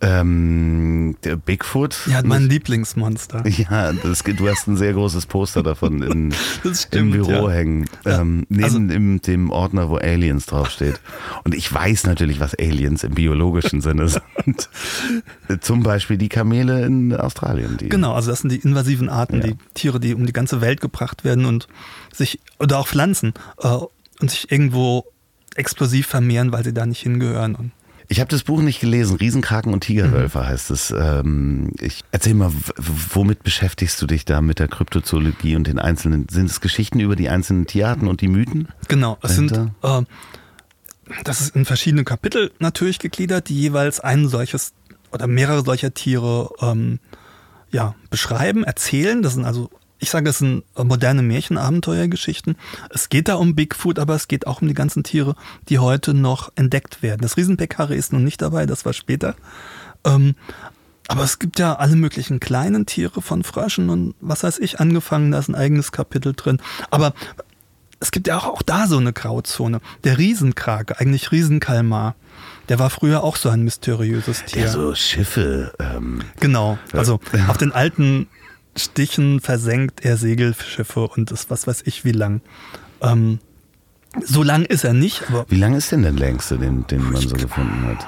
Ähm, der Bigfoot. Ja, mein Lieblingsmonster. Ja, das, du hast ein sehr großes Poster davon in, stimmt, im Büro ja. hängen. Ähm, neben also, im, dem Ordner, wo Aliens draufsteht. Und ich weiß natürlich, was Aliens im biologischen Sinne sind. Zum Beispiel die Kamele in Australien. Die genau, also das sind die invasiven Arten, ja. die Tiere, die um die ganze Welt gebracht werden und sich, oder auch Pflanzen, äh, und sich irgendwo explosiv vermehren, weil sie da nicht hingehören. Ich habe das Buch nicht gelesen. Riesenkraken und Tigerwölfe mhm. heißt es. Ähm, ich erzähl mal, womit beschäftigst du dich da mit der Kryptozoologie und den einzelnen? Sind es Geschichten über die einzelnen Tierarten und die Mythen? Genau, es sind äh, das ist in verschiedene Kapitel natürlich gegliedert, die jeweils ein solches oder mehrere solcher Tiere ähm, ja, beschreiben, erzählen. Das sind also, ich sage, es sind moderne Märchenabenteuergeschichten. Es geht da um Bigfoot, aber es geht auch um die ganzen Tiere, die heute noch entdeckt werden. Das Riesenpekare ist nun nicht dabei, das war später. Ähm, aber es gibt ja alle möglichen kleinen Tiere von Fröschen und was weiß ich angefangen, da ist ein eigenes Kapitel drin. Aber es gibt ja auch, auch da so eine Grauzone. Der Riesenkrake, eigentlich Riesenkalmar. Der war früher auch so ein mysteriöses Tier. Der so Schiffe. Ähm, genau. Also ja. auf den alten Stichen versenkt er Segelschiffe und ist was weiß ich wie lang. Ähm, so lang ist er nicht. Aber wie lang ist denn der längste, den, den man so gefunden hat?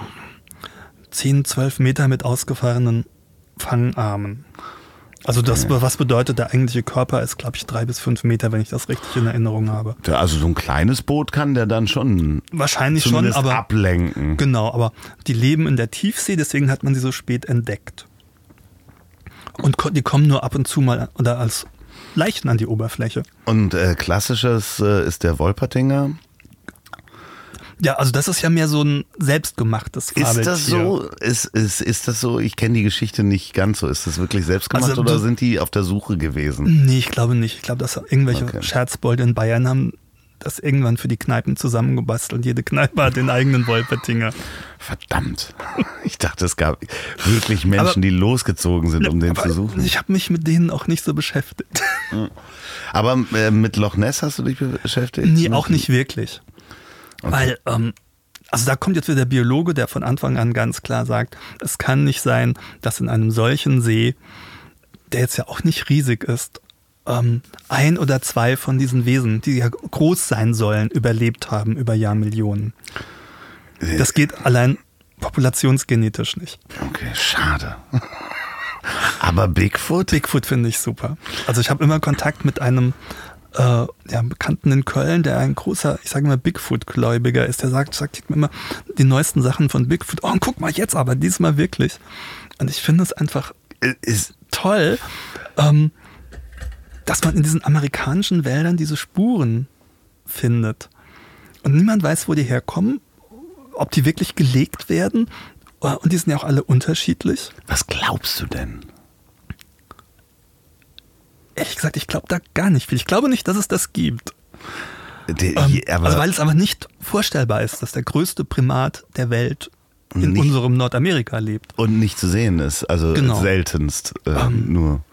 10, 12 Meter mit ausgefahrenen Fangarmen. Also das, was bedeutet, der eigentliche Körper ist, glaube ich, drei bis fünf Meter, wenn ich das richtig in Erinnerung habe. Also so ein kleines Boot kann der dann schon wahrscheinlich schon, aber ablenken. Genau, aber die leben in der Tiefsee, deswegen hat man sie so spät entdeckt. Und die kommen nur ab und zu mal oder als Leichen an die Oberfläche. Und äh, klassisches äh, ist der Wolpertinger. Ja, also das ist ja mehr so ein selbstgemachtes Fabeltier. Ist das so? Ist, ist, ist das so? Ich kenne die Geschichte nicht ganz so. Ist das wirklich selbstgemacht also, oder sind die auf der Suche gewesen? Nee, ich glaube nicht. Ich glaube, dass irgendwelche okay. Scherzbolde in Bayern haben das irgendwann für die Kneipen zusammengebastelt. Jede Kneipe hat den eigenen Wolpertinger. Verdammt. Ich dachte, es gab wirklich Menschen, aber, die losgezogen sind, um den zu suchen. Ich habe mich mit denen auch nicht so beschäftigt. Aber äh, mit Loch Ness hast du dich beschäftigt? Nee, auch nicht wirklich. Okay. Weil, ähm, also da kommt jetzt wieder der Biologe, der von Anfang an ganz klar sagt, es kann nicht sein, dass in einem solchen See, der jetzt ja auch nicht riesig ist, ähm, ein oder zwei von diesen Wesen, die ja groß sein sollen, überlebt haben über Jahrmillionen. Das geht allein populationsgenetisch nicht. Okay, schade. Aber Bigfoot? Bigfoot finde ich super. Also ich habe immer Kontakt mit einem äh, ja, Bekannten in Köln, der ein großer, ich sage mal, Bigfoot-Gläubiger ist, der sagt, sagt mir immer die neuesten Sachen von Bigfoot. Oh, und guck mal jetzt aber, diesmal wirklich. Und ich finde es einfach ist toll, ähm, dass man in diesen amerikanischen Wäldern diese Spuren findet. Und niemand weiß, wo die herkommen, ob die wirklich gelegt werden. Und die sind ja auch alle unterschiedlich. Was glaubst du denn? Ehrlich gesagt, ich glaube da gar nicht viel. Ich glaube nicht, dass es das gibt. Die, ähm, also weil es aber nicht vorstellbar ist, dass der größte Primat der Welt in nicht, unserem Nordamerika lebt. Und nicht zu sehen ist, also genau. seltenst äh, ähm, nur.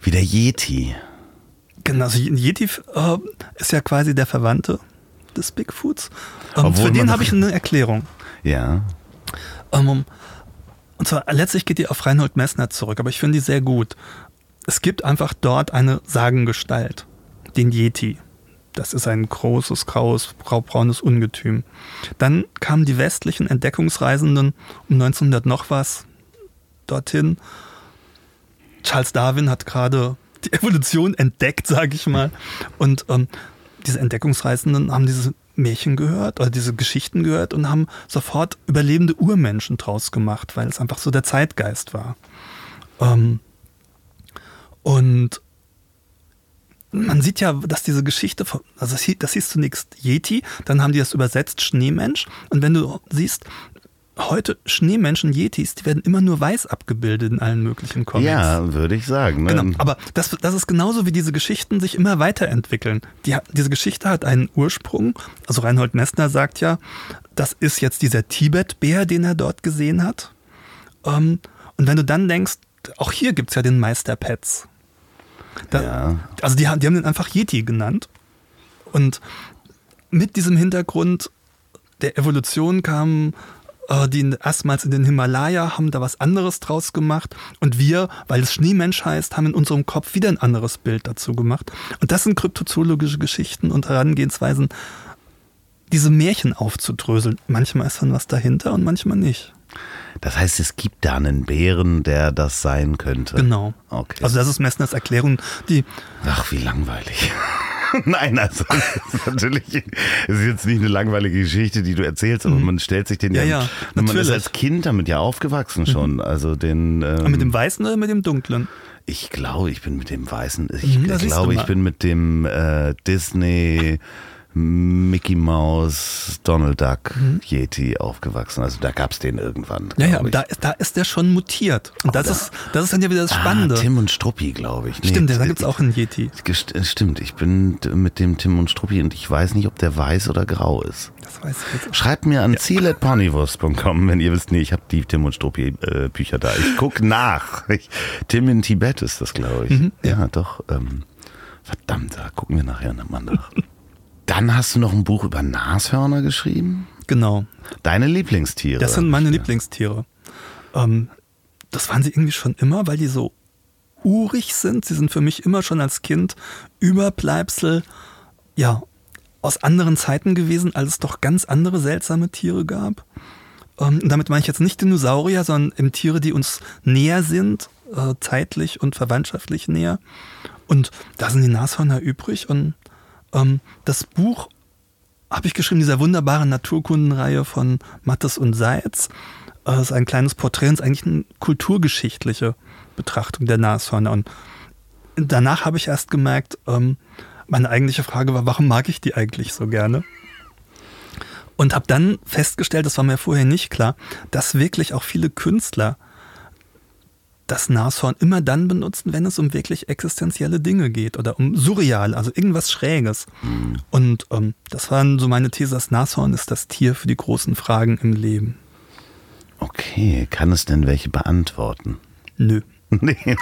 Wie der Yeti. Genau, also Yeti äh, ist ja quasi der Verwandte des Bigfoots. Ähm, für den habe ich eine Erklärung. Ja. Ähm, und zwar letztlich geht die auf Reinhold Messner zurück, aber ich finde die sehr gut. Es gibt einfach dort eine Sagengestalt, den Yeti. Das ist ein großes, graues, graubraunes Ungetüm. Dann kamen die westlichen Entdeckungsreisenden um 1900 noch was dorthin. Charles Darwin hat gerade die Evolution entdeckt, sage ich mal. Und ähm, diese Entdeckungsreisenden haben diese Märchen gehört oder diese Geschichten gehört und haben sofort überlebende Urmenschen draus gemacht, weil es einfach so der Zeitgeist war. Ähm, und man sieht ja, dass diese Geschichte, von, also das hieß, das hieß zunächst Yeti, dann haben die das übersetzt Schneemensch. Und wenn du siehst, heute Schneemenschen, Yetis, die werden immer nur weiß abgebildet in allen möglichen Comics. Ja, würde ich sagen. Ne? Genau, aber das, das ist genauso wie diese Geschichten sich immer weiterentwickeln. Die, diese Geschichte hat einen Ursprung. Also Reinhold Messner sagt ja, das ist jetzt dieser Tibet-Bär, den er dort gesehen hat. Ähm, und wenn du dann denkst, auch hier gibt es ja den Meister Pets. Da, Ja. Also die, haben- die haben den einfach Yeti genannt. Und mit diesem Hintergrund der Evolution kamen äh, die erstmals in den Himalaya, haben da was anderes draus gemacht. Und wir, weil es Schneemensch heißt, haben in unserem Kopf wieder ein anderes Bild dazu gemacht. Und das sind kryptozoologische Geschichten und Herangehensweisen, diese Märchen aufzudröseln. Manchmal ist dann was dahinter und manchmal nicht. Das heißt, es gibt da einen Bären, der das sein könnte. Genau. Okay. Also das ist Messners Erklärung, die Ach, wie langweilig. Nein, also das ist natürlich es ist jetzt nicht eine langweilige Geschichte, die du erzählst, aber man stellt sich den ja, Mhm. Ja, ja, man ist als Kind damit ja aufgewachsen schon. Also den ähm, mit dem Weißen oder mit dem Dunklen. ich glaube, ich bin mit dem weißen, ich Mhm, glaube, ich bin mit dem äh, Disney Mickey Mouse, Donald Duck, Yeti aufgewachsen. Also da gab's den irgendwann. Mhm. Ja, ja, da, ist- da ist der schon mutiert. Und das, da- ist, das ist dann ja wieder das Spannende. Ah, Tim und Struppi, glaube ich. Nee, Stimmt, da gibt es auch einen Yeti. Äh, Stimmt, ich bin mit dem Tim und Struppi und ich weiß nicht, ob der weiß oder grau ist. Das weiß ich jetzt auch. Schreibt mir an ziel.ponywurst.com, wenn ihr wisst, nee, ich habe die Tim und Struppi äh, Bücher da. Ich guck nach. Ich, Tim in Tibet ist das, glaube ich. Mhm, ja. doch. Ähm, verdammt, da gucken wir nachher mal nach. Dann hast du noch ein Buch über Nashörner geschrieben. Genau. Deine Lieblingstiere. Das sind meine Ja. Lieblingstiere. Ähm, das waren sie irgendwie schon immer, weil die so urig sind. Sie sind für mich immer schon als Kind Überbleibsel, ja, aus anderen Zeiten gewesen, als es doch ganz andere seltsame Tiere gab. Ähm, und damit meine ich jetzt nicht Dinosaurier, sondern eben Tiere, die uns näher sind, äh, zeitlich und verwandtschaftlich näher. Und da sind die Nashörner übrig. Und ähm, das Buch habe ich geschrieben, dieser wunderbaren Naturkundenreihe von Mattes und Seitz. Äh, Das ist ein kleines Porträt und ist eigentlich eine kulturgeschichtliche Betrachtung der Nashörner. Und danach habe ich erst gemerkt, ähm, meine eigentliche Frage war, warum mag ich die eigentlich so gerne? Und habe dann festgestellt, das war mir vorher nicht klar, dass wirklich auch viele Künstler das Nashorn immer dann benutzen, wenn es um wirklich existenzielle Dinge geht oder um surreal, also irgendwas Schräges. Und ähm, das war so meine These, das Nashorn ist das Tier für die großen Fragen im Leben. Okay, kann es denn welche beantworten? Nö. Nee.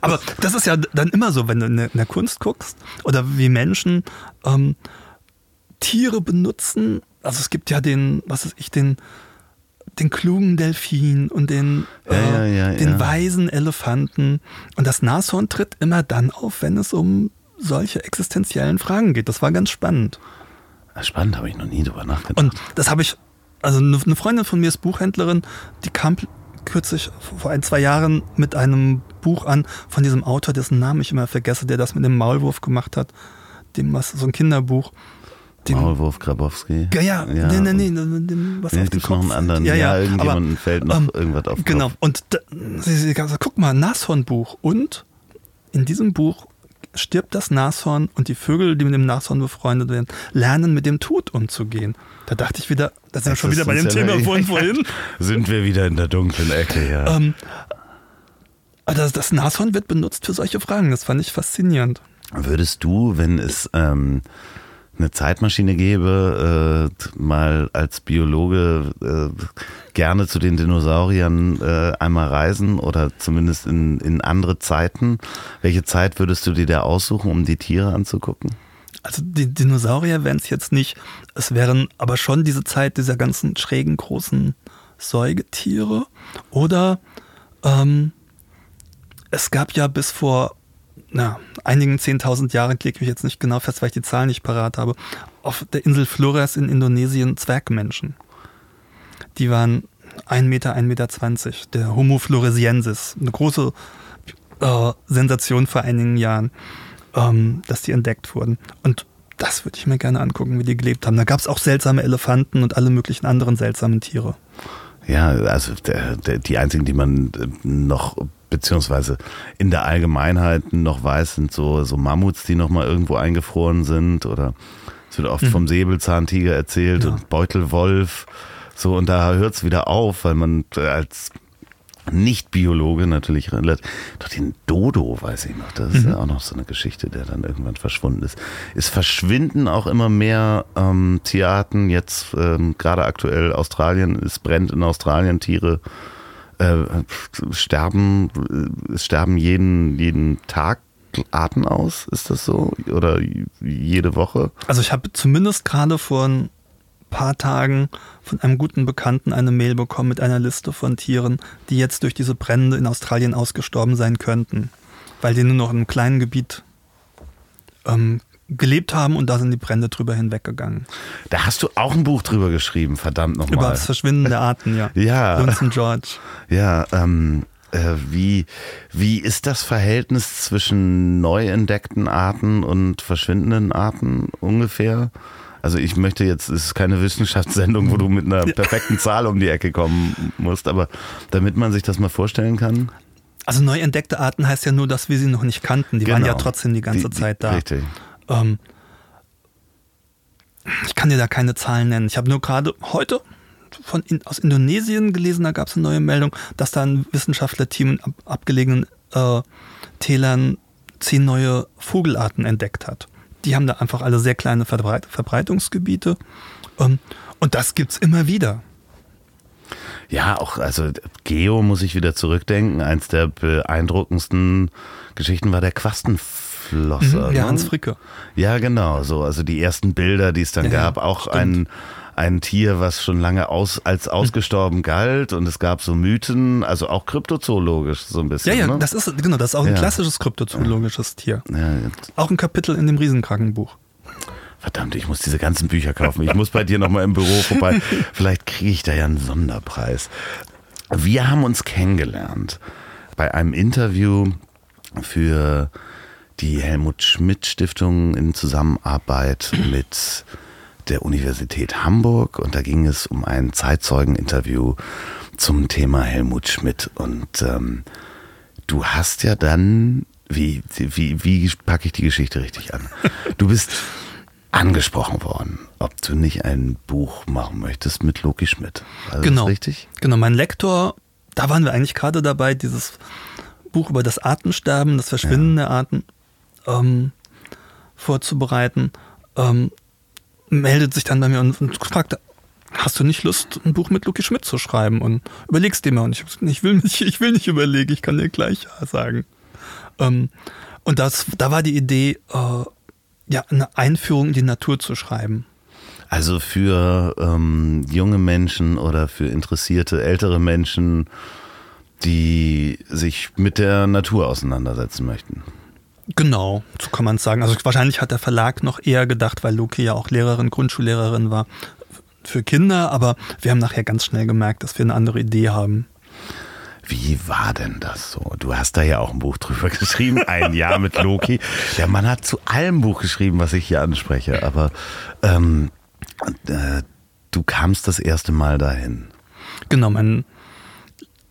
Aber das ist ja dann immer so, wenn du in der, in der Kunst guckst oder wie Menschen ähm, Tiere benutzen. Also es gibt ja den, was weiß ich, den, den klugen Delfin und den, Ja, äh, ja, den ja. weisen Elefanten. Und das Nashorn tritt immer dann auf, wenn es um solche existenziellen Fragen geht. Das war ganz spannend. Spannend, habe ich noch nie drüber nachgedacht. Und das habe ich, also eine eine Freundin von mir ist Buchhändlerin, die kam kürzlich vor ein, zwei Jahren mit einem Buch an von diesem Autor, dessen Namen ich immer vergesse, der das mit dem Maulwurf gemacht hat. Dem was, so ein Kinderbuch. Dem, Maulwurf Grabowski. ja, ja, nee, nee, nee, dem, was Nee, auf den gibt's noch Kopf einen anderen. Ja, ja, Ja, irgendjemandem fällt noch ähm, irgendwas auf den Genau, Kopf. und da, sie, sie gesagt, guck mal, Nashornbuch. Und in diesem Buch stirbt das Nashorn und die Vögel, die mit dem Nashorn befreundet werden, lernen mit dem Tod umzugehen. Da dachte ich wieder, das sind wir schon wieder bei dem Thema von vorhin. Sind wir wieder in der dunklen Ecke, ja. Ähm, das, das Nashorn wird benutzt für solche Fragen. Das fand ich faszinierend. Würdest du, wenn es ähm, eine Zeitmaschine gäbe, äh, mal als Biologe äh, gerne zu den Dinosauriern äh, einmal reisen oder zumindest in, in andere Zeiten. Welche Zeit würdest du dir da aussuchen, um die Tiere anzugucken? Also die Dinosaurier wären es jetzt nicht. Es wären aber schon diese Zeit dieser ganzen schrägen großen Säugetiere. Oder ähm, es gab ja bis vor na, einigen 10.000 Jahren, klicke ich jetzt nicht genau fest, weil ich die Zahlen nicht parat habe, auf der Insel Flores in Indonesien Zwergmenschen. Die waren 1 Meter, 1,20 Meter, der Homo floresiensis. Eine große äh, Sensation vor einigen Jahren, ähm, dass die entdeckt wurden. Und das würde ich mir gerne angucken, wie die gelebt haben. Da gab es auch seltsame Elefanten und alle möglichen anderen seltsamen Tiere. Ja, also der, der, die einzigen, die man äh, noch beziehungsweise in der Allgemeinheit noch weiß, sind so, so Mammuts, die noch mal irgendwo eingefroren sind oder es wird oft mhm. vom Säbelzahntiger erzählt ja. und Beutelwolf. So, und da hört es wieder auf, weil man als nicht-Biologe natürlich relativ. Doch den Dodo weiß ich noch. Das ist mhm. ja auch noch so eine Geschichte, der dann irgendwann verschwunden ist. Es verschwinden auch immer mehr ähm, Tierarten. Jetzt ähm, gerade aktuell Australien, es brennt in Australien Tiere. Äh, sterben, äh, sterben jeden, jeden Tag Arten aus? Ist das so? Oder jede Woche? Also ich habe zumindest gerade vor ein paar Tagen von einem guten Bekannten eine Mail bekommen mit einer Liste von Tieren, die jetzt durch diese Brände in Australien ausgestorben sein könnten, weil die nur noch in einem kleinen Gebiet ähm, gelebt haben und da sind die Brände drüber hinweggegangen. Da hast du auch ein Buch drüber geschrieben, verdammt nochmal. Über das Verschwinden der Arten, ja. ja. Winston George. Ja, ähm, äh, wie, wie ist das Verhältnis zwischen neu entdeckten Arten und verschwindenden Arten ungefähr? Also ich möchte jetzt, es ist keine Wissenschaftssendung, wo du mit einer perfekten Zahl um die Ecke kommen musst, aber damit man sich das mal vorstellen kann. Also neu entdeckte Arten heißt ja nur, dass wir sie noch nicht kannten. Die genau. waren ja genau. trotzdem die ganze die, Zeit da. Richtig. Ähm, ich kann dir da keine Zahlen nennen. Ich habe nur gerade heute von in, aus Indonesien gelesen, da gab es eine neue Meldung, dass da ein Wissenschaftlerteam in ab, abgelegenen äh, Tälern zehn neue Vogelarten entdeckt hat. Die haben da einfach alle sehr kleine Verbreit Verbreitungsgebiete. Ähm, und das gibt es immer wieder. Ja, auch, also Geo muss ich wieder zurückdenken. Eins der beeindruckendsten Geschichten war der Quastenflosser. Mhm, ja? Hans Fricke. Ja, genau. So, also die ersten Bilder, die es dann ja, gab, auch stimmt. ein ein Tier, was schon lange aus, als ausgestorben galt und es gab so Mythen, also auch kryptozoologisch so ein bisschen. Ja, ja, ne? das ist genau, das ist auch ein ja. klassisches kryptozoologisches Tier. Ja, auch ein Kapitel in dem Riesenkrankenbuch. Verdammt, ich muss diese ganzen Bücher kaufen. Ich muss bei dir nochmal im Büro vorbei. Vielleicht kriege ich da ja einen Sonderpreis. Wir haben uns kennengelernt bei einem Interview für die Helmut Schmidt Stiftung in Zusammenarbeit mit der Universität Hamburg und da ging es um ein Zeitzeugeninterview zum Thema Helmut Schmidt. Und ähm, du hast ja dann, wie, wie, wie packe ich die Geschichte richtig an? Du bist angesprochen worden, ob du nicht ein Buch machen möchtest mit Loki Schmidt. War genau. richtig? Genau, mein Lektor, da waren wir eigentlich gerade dabei, dieses Buch über das Artensterben, das Verschwinden ja. der Arten ähm, vorzubereiten. Ähm, meldet sich dann bei mir und, und fragt, hast du nicht Lust, ein Buch mit Luki Schmidt zu schreiben? Und überlegst dir mal. Und ich, ich, will nicht, ich will nicht überlegen, ich kann dir gleich ja sagen. Ähm, und das, da war die Idee, äh, ja, eine Einführung in die Natur zu schreiben. Also für ähm, junge Menschen oder für interessierte ältere Menschen, die sich mit der Natur auseinandersetzen möchten. Genau, so kann man es sagen. Also wahrscheinlich hat der Verlag noch eher gedacht, weil Loki ja auch Lehrerin, Grundschullehrerin war, für Kinder, aber wir haben nachher ganz schnell gemerkt, dass wir eine andere Idee haben. Wie war denn das so? Du hast da ja auch ein Buch drüber geschrieben, ein Jahr mit Loki. Der Mann hat zu allem Buch geschrieben, was ich hier anspreche, aber ähm, äh, du kamst das erste Mal dahin. Genau, mein,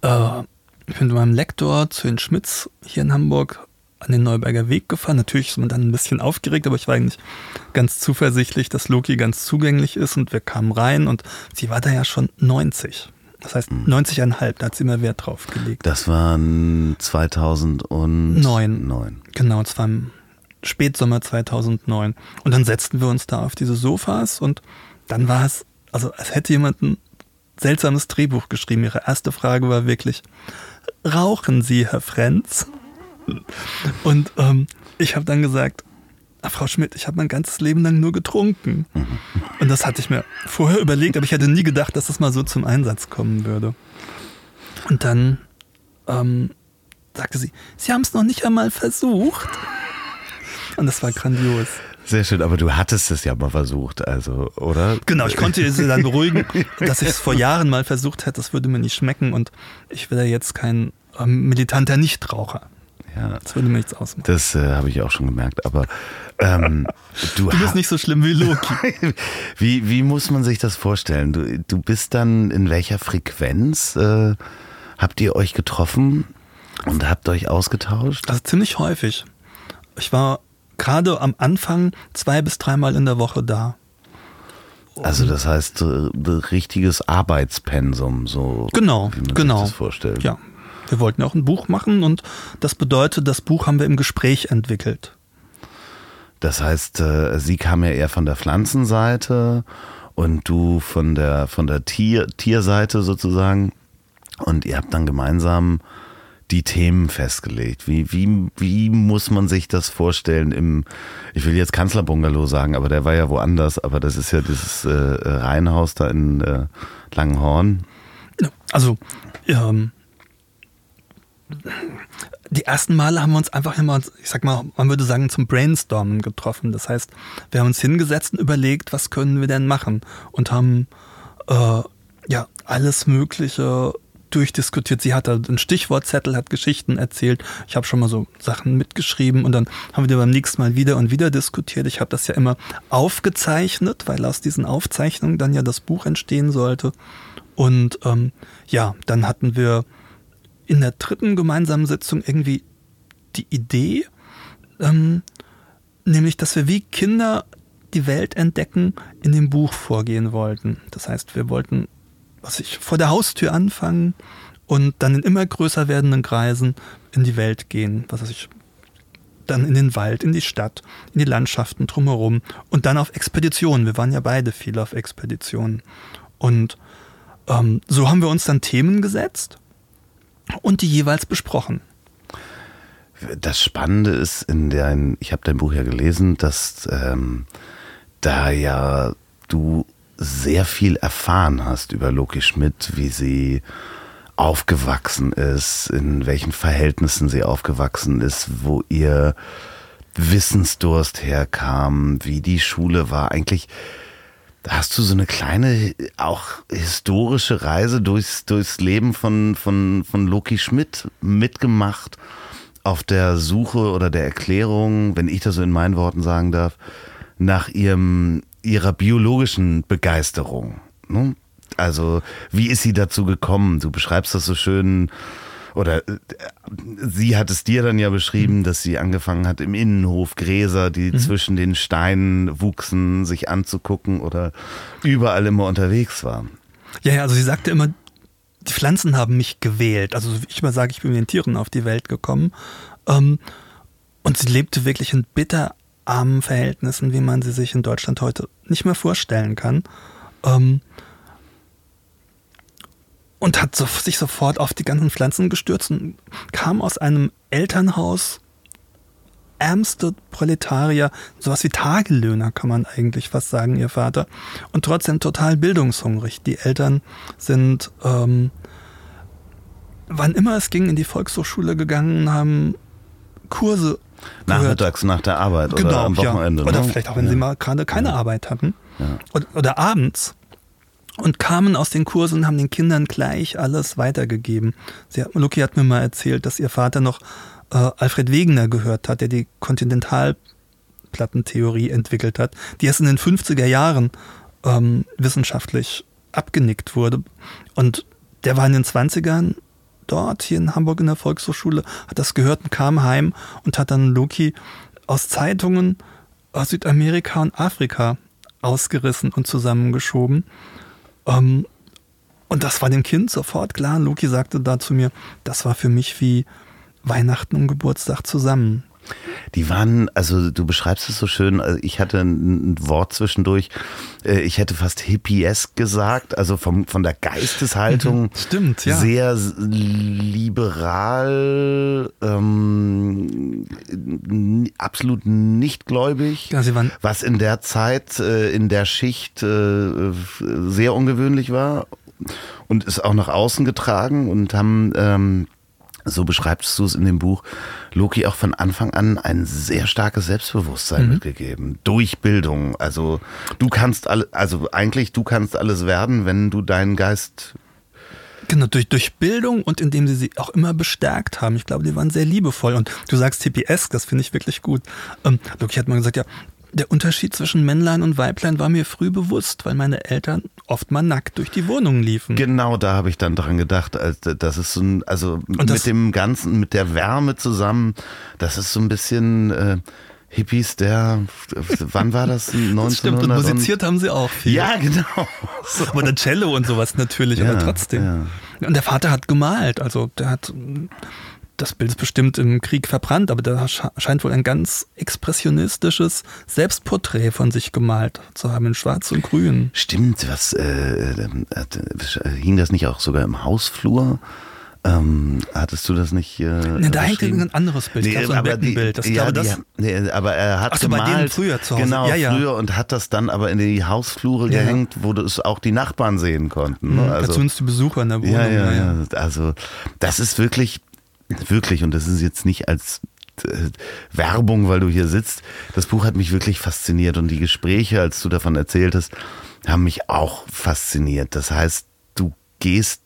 äh, ich bin mit meinem Lektor zu den Schmitz hier in Hamburg an den Neuberger Weg gefahren. Natürlich ist man dann ein bisschen aufgeregt, aber ich war eigentlich ganz zuversichtlich, dass Loki ganz zugänglich ist und wir kamen rein und sie war da ja schon 90. Das heißt 90,5, hm. da hat sie immer Wert drauf gelegt. Das waren 2009. Genau, es war im Spätsommer 2009. Und dann setzten wir uns da auf diese Sofas und dann war es, also als hätte jemand ein seltsames Drehbuch geschrieben. Ihre erste Frage war wirklich, rauchen Sie, Herr Frenz? Und ähm, ich habe dann gesagt, ah, Frau Schmidt, ich habe mein ganzes Leben lang nur getrunken. Und das hatte ich mir vorher überlegt, aber ich hätte nie gedacht, dass das mal so zum Einsatz kommen würde. Und dann ähm, sagte sie, Sie haben es noch nicht einmal versucht. Und das war grandios. Sehr schön, aber du hattest es ja mal versucht, also, oder? Genau, ich konnte sie dann beruhigen, dass ich es vor Jahren mal versucht hätte, das würde mir nicht schmecken und ich will ja jetzt kein ähm, militanter Nichtraucher. Ja, Das würde mir nichts ausmachen. das äh, habe ich auch schon gemerkt, aber ähm, du, Du bist nicht so schlimm wie Loki. wie, wie muss man sich das vorstellen? Du, du bist dann in welcher Frequenz? Äh, habt ihr euch getroffen und habt euch ausgetauscht? Also ziemlich häufig. Ich war gerade am Anfang zwei bis dreimal in der Woche da. Also das heißt, äh, richtiges Arbeitspensum, so Genau, wie man genau. sich das vorstellt. Ja. Wir wollten auch ein Buch machen und das bedeutet, das Buch haben wir im Gespräch entwickelt. Das heißt, äh, sie kam ja eher von der Pflanzenseite und du von der von der Tier, Tierseite sozusagen. Und ihr habt dann gemeinsam die Themen festgelegt. Wie, wie, wie muss man sich das vorstellen im, ich will jetzt Kanzlerbungalow sagen, aber der war ja woanders, aber das ist ja dieses äh, Reihenhaus da in äh, Langenhorn. Also, ähm, die ersten Male haben wir uns einfach immer, ich sag mal, man würde sagen, zum Brainstormen getroffen. Das heißt, wir haben uns hingesetzt und überlegt, was können wir denn machen und haben äh, ja alles Mögliche durchdiskutiert. Sie hatte einen Stichwortzettel, hat Geschichten erzählt. Ich habe schon mal so Sachen mitgeschrieben und dann haben wir beim nächsten Mal wieder und wieder diskutiert. Ich habe das ja immer aufgezeichnet, weil aus diesen Aufzeichnungen dann ja das Buch entstehen sollte. Und ähm, ja, dann hatten wir in der dritten gemeinsamen Sitzung irgendwie die Idee, ähm, nämlich, dass wir wie Kinder die Welt entdecken, in dem Buch vorgehen wollten. Das heißt, wir wollten, was ich vor der Haustür anfangen und dann in immer größer werdenden Kreisen in die Welt gehen, was weiß ich, dann in den Wald, in die Stadt, in die Landschaften drumherum und dann auf Expeditionen. Wir waren ja beide viel auf Expeditionen. Und ähm, so haben wir uns dann Themen gesetzt und die jeweils besprochen. Das Spannende ist, in der, ich habe dein Buch ja gelesen, dass ähm, da ja du sehr viel erfahren hast über Loki Schmidt, wie sie aufgewachsen ist, in welchen Verhältnissen sie aufgewachsen ist, wo ihr Wissensdurst herkam, wie die Schule war. Eigentlich hast du so eine kleine, auch historische Reise durchs, durchs Leben von, von, von Loki Schmidt mitgemacht auf der Suche oder der Erklärung, wenn ich das so in meinen Worten sagen darf, nach ihrem, ihrer biologischen Begeisterung. Ne? Also, wie ist sie dazu gekommen? Du beschreibst das so schön, oder äh, sie hat es dir dann ja beschrieben, dass sie angefangen hat im Innenhof Gräser, die zwischen den Steinen wuchsen, sich anzugucken oder überall immer unterwegs war. Ja, ja, also sie sagte immer, die Pflanzen haben mich gewählt. Also ich immer sage, ich bin mit den Tieren auf die Welt gekommen. Ähm, und sie lebte wirklich in bitterarmen Verhältnissen, wie man sie sich in Deutschland heute nicht mehr vorstellen kann. Und hat so, sich sofort auf die ganzen Pflanzen gestürzt und kam aus einem Elternhaus, ärmste Proletarier, sowas wie Tagelöhner kann man eigentlich fast sagen, ihr Vater, und trotzdem total bildungshungrig. Die Eltern sind, ähm, wann immer es ging, in die Volkshochschule gegangen, haben Kurse gehört. Nachmittags nach der Arbeit oder Genau, am Wochenende. ja. Oder ne? vielleicht auch, wenn ja. sie mal gerade keine Arbeit hatten. Oder, oder abends. Und kamen aus den Kursen und haben den Kindern gleich alles weitergegeben. Sie Luki hat mir mal erzählt, dass ihr Vater noch äh, Alfred Wegener gehört hat, der die Kontinentalplattentheorie entwickelt hat, die erst in den 50er Jahren ähm, wissenschaftlich abgenickt wurde. Und der war in den 20ern dort, hier in Hamburg in der Volkshochschule, hat das gehört und kam heim und hat dann Loki aus Zeitungen aus Südamerika und Afrika ausgerissen und zusammengeschoben. Ähm, und das war dem Kind sofort klar. Loki sagte da zu mir, das war für mich wie Weihnachten und Geburtstag zusammen. Die waren, also du beschreibst es so schön, also ich hatte ein, Wort zwischendurch, äh, ich hätte fast hippiesk gesagt, also vom, von der Geisteshaltung. Stimmt, ja. Sehr liberal, ähm, absolut nicht gläubig. Ja, sie waren was in der Zeit, äh, in der Schicht äh, sehr ungewöhnlich war und ist auch nach außen getragen und haben ähm, so beschreibst du es in dem Buch, Loki auch von Anfang an ein sehr starkes Selbstbewusstsein mhm. mitgegeben. Durch Bildung. Also du kannst alle, also eigentlich du kannst alles werden, wenn du deinen Geist Genau, durch, durch Bildung und indem sie sie auch immer bestärkt haben. Ich glaube, die waren sehr liebevoll. Und du sagst TPS, das finde ich wirklich gut. Ähm, Loki hat mal gesagt, ja, der Unterschied zwischen Männlein und Weiblein war mir früh bewusst, weil meine Eltern oft mal nackt durch die Wohnungen liefen. Genau, da habe ich dann dran gedacht. Das ist so ein, also mit dem Ganzen, mit der Wärme zusammen, das ist so ein bisschen. Äh, Hippies der, wann war das? 1900 das stimmt, und musiziert haben sie auch viel. Ja, genau. Aber der Cello und sowas natürlich, ja, aber trotzdem. Ja. Und der Vater hat gemalt, also der hat das Bild ist bestimmt im Krieg verbrannt, aber da scheint wohl ein ganz expressionistisches Selbstporträt von sich gemalt zu haben in Schwarz und Grün. Stimmt, was äh, äh, hing das nicht auch sogar im Hausflur? Ähm, hattest du das nicht? Äh, ne, da hängt ein anderes Bild, nee, so ein Bettenbild. Das, ja, glaube, das, nee, aber er hat so, gemalt, bei denen früher zu Hause. Genau, ja, ja. früher und hat das dann aber in die Hausflure ja. gehängt, wo es auch die Nachbarn sehen konnten. Ne? Mhm, also, zumindest die Besucher in der Wohnung. Ja, ja, ja. Also das ist wirklich Wirklich, und das ist jetzt nicht als äh, Werbung, weil du hier sitzt. Das Buch hat mich wirklich fasziniert und die Gespräche, als du davon erzählt hast, haben mich auch fasziniert. Das heißt, du gehst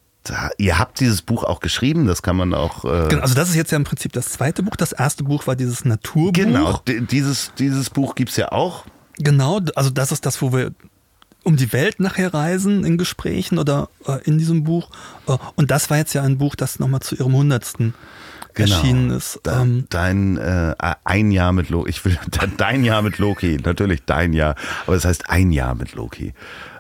Ihr habt dieses Buch auch geschrieben, das kann man auch. Äh genau, also das ist jetzt ja im Prinzip das zweite Buch. Das erste Buch war dieses Naturbuch. Genau, dieses, dieses Buch gibt es ja auch. Genau, also das ist das, wo wir um die Welt nachher reisen in Gesprächen oder äh, in diesem Buch. Äh, und das war jetzt ja ein Buch, das nochmal zu ihrem hundertsten genau. erschienen ist. Ähm, dein äh, ein Jahr mit Loki, ich will dein Jahr mit Loki, natürlich dein Jahr, aber es das heißt ein Jahr mit Loki.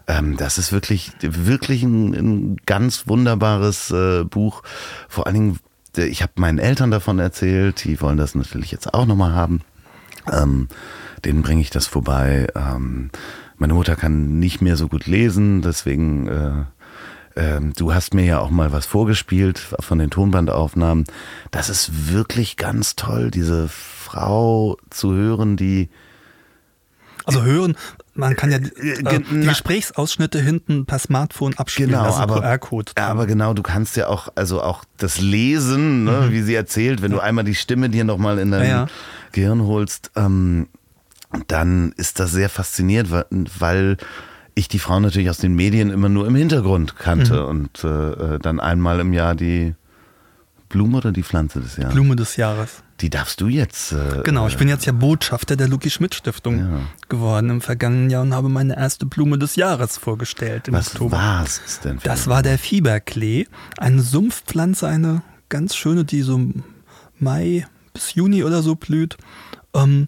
Ähm, das ist wirklich, wirklich ein, ein ganz wunderbares äh, Buch. Vor allen Dingen, ich habe meinen Eltern davon erzählt, die wollen das natürlich jetzt auch nochmal haben. Ähm, denen bringe ich das vorbei. Ähm, meine Mutter kann nicht mehr so gut lesen, deswegen äh, ähm, du hast mir ja auch mal was vorgespielt von den Tonbandaufnahmen. Das ist wirklich ganz toll, diese Frau zu hören, die also hören, man kann ja äh, die Gesprächsausschnitte hinten per Smartphone abspielen, genau, also aber, QR-Code. Aber genau, du kannst ja auch, also auch das Lesen, ne, mhm. wie sie erzählt, wenn du einmal die Stimme dir nochmal in dein ja, ja. Gehirn holst, ähm, dann ist das sehr faszinierend, weil ich die Frau natürlich aus den Medien immer nur im Hintergrund kannte mhm. und äh, dann einmal im Jahr die Blume oder die Pflanze des Jahres? Blume des Jahres. Die darfst du jetzt. Äh, genau, ich bin jetzt ja Botschafter der Luki Schmidt Stiftung ja. geworden im vergangenen Jahr und habe meine erste Blume des Jahres vorgestellt im Was Oktober. Was es denn? Für das war der Fieberklee, eine Sumpfpflanze, eine ganz schöne, die so Mai bis Juni oder so blüht. Ähm,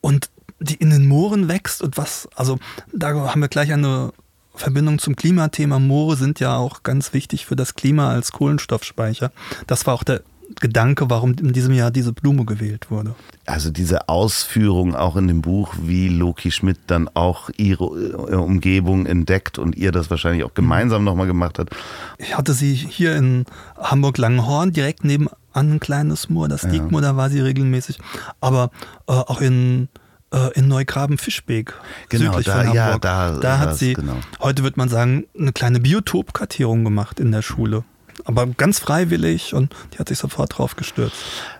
und die in den Mooren wächst und was, also da haben wir gleich eine Verbindung zum Klimathema. Moore sind ja auch ganz wichtig für das Klima als Kohlenstoffspeicher. Das war auch der Gedanke, warum in diesem Jahr diese Blume gewählt wurde. Also diese Ausführung auch in dem Buch, wie Loki Schmidt dann auch ihre äh, Umgebung entdeckt und ihr das wahrscheinlich auch gemeinsam nochmal gemacht hat. Ich hatte sie hier in Hamburg-Langenhorn direkt nebenan ein kleines Moor, das Diekmoor, ja. da war sie regelmäßig. Aber äh, auch in äh, in Neugraben-Fischbeek, genau, südlich da, von Hamburg. Ja, da, da hat sie, genau. heute würde man sagen, eine kleine Biotopkartierung gemacht in der Schule. Aber ganz freiwillig und die hat sich sofort drauf gestürzt.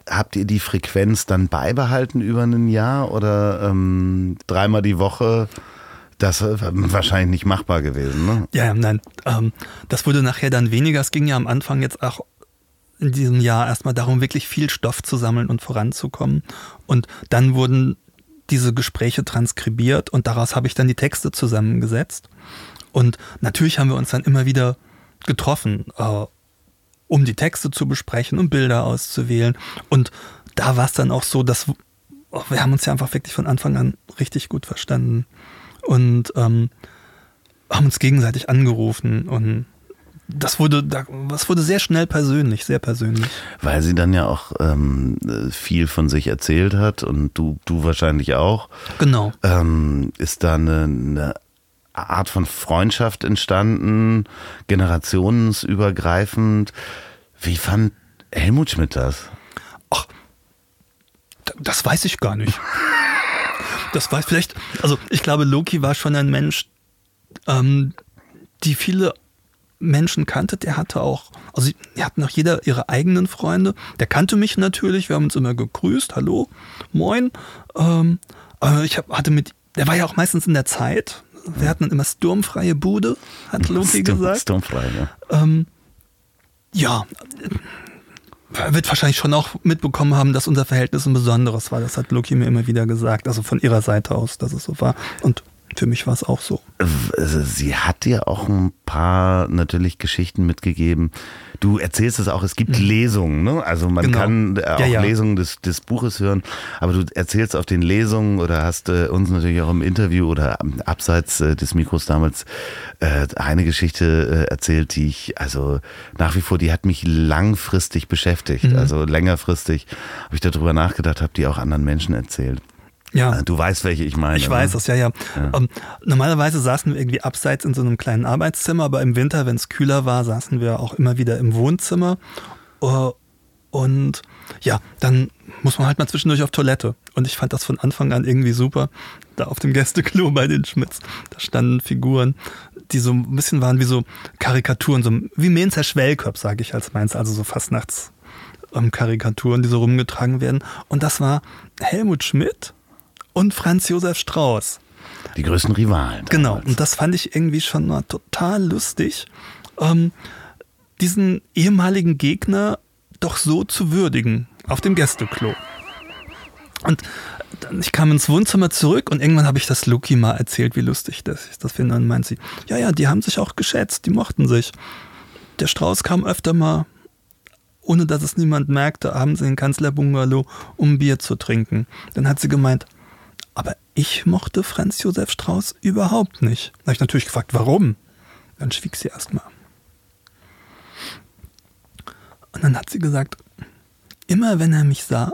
Habt ihr die Frequenz dann beibehalten über ein Jahr oder ähm, dreimal die Woche? Das ist wahrscheinlich nicht machbar gewesen, ne? Ja, nein. Ähm, das wurde nachher dann weniger. Es ging ja am Anfang jetzt auch in diesem Jahr erstmal darum, wirklich viel Stoff zu sammeln und voranzukommen. Und dann wurden diese Gespräche transkribiert und daraus habe ich dann die Texte zusammengesetzt. Und natürlich haben wir uns dann immer wieder getroffen, äh, um die Texte zu besprechen, um Bilder auszuwählen. Und da war es dann auch so, dass wir haben uns ja einfach wirklich von Anfang an richtig gut verstanden und ähm, haben uns gegenseitig angerufen und das wurde, das wurde sehr schnell persönlich, sehr persönlich. Weil sie dann ja auch ähm, viel von sich erzählt hat und du, du wahrscheinlich auch. Genau. Ähm, ist da eine, eine Art von Freundschaft entstanden, generationsübergreifend. Wie fand Helmut Schmidt das? Ach, das weiß ich gar nicht. Das weiß vielleicht, also ich glaube, Loki war schon ein Mensch, ähm, die viele Menschen kannte. Der hatte auch, also die hatten auch jeder ihre eigenen Freunde. Der kannte mich natürlich, wir haben uns immer gegrüßt, hallo, moin. Ähm, aber ich hab, hatte mit, der war ja auch meistens in der Zeit. Wir hatten immer sturmfreie Bude, hat Loki Sturm, gesagt. Sturmfrei, ja. Ähm, ja, er wird wahrscheinlich schon auch mitbekommen haben, dass unser Verhältnis ein besonderes war. Das hat Loki mir immer wieder gesagt, also von ihrer Seite aus, dass es so war. Und für mich war es auch so. Also sie hat dir auch ein paar natürlich Geschichten mitgegeben. Du erzählst es auch, es gibt mhm. Lesungen, ne? Also man genau. kann auch ja, ja. Lesungen des, des Buches hören, aber du erzählst auf den Lesungen oder hast äh, uns natürlich auch im Interview oder abseits äh, des Mikros damals äh, eine Geschichte äh, erzählt, die ich, also nach wie vor, die hat mich langfristig beschäftigt. Mhm. Also längerfristig habe ich darüber nachgedacht, habe die auch anderen Menschen erzählt. Ja. Äh, du weißt, welche ich meine. Ich weiß ne? das, ja, ja. ja. Um, ähm, normalerweise saßen wir irgendwie abseits in so einem kleinen Arbeitszimmer, aber im Winter, wenn es kühler war, saßen wir auch immer wieder im Wohnzimmer. Uh, und ja, dann muss man halt mal zwischendurch auf Toilette. Und ich fand das von Anfang an irgendwie super. Da auf dem Gästeklo bei den Schmitz, da standen Figuren, die so ein bisschen waren wie so Karikaturen, so wie Menzer Schwellköp, sage ich als meins, also so Fastnachts. Ähm, Karikaturen, die so rumgetragen werden. Und das war Helmut Schmidt und Franz Josef Strauß. Die größten Rivalen. Damals. Genau, und das fand ich irgendwie schon mal total lustig, ähm, diesen ehemaligen Gegner doch so zu würdigen auf dem Gästeklo. Und ich kam ins Wohnzimmer zurück und irgendwann habe ich das Luki mal erzählt, wie lustig das ist. Das finde. Und meint sie, ja, ja, die haben sich auch geschätzt, die mochten sich. Der Strauß kam öfter mal, ohne dass es niemand merkte, abends in den Kanzlerbungalow, um Bier zu trinken. Dann hat sie gemeint, aber ich mochte Franz Josef Strauß überhaupt nicht. Da habe ich natürlich gefragt, warum? Dann schwieg sie erstmal. Und dann hat sie gesagt, immer wenn er mich sah,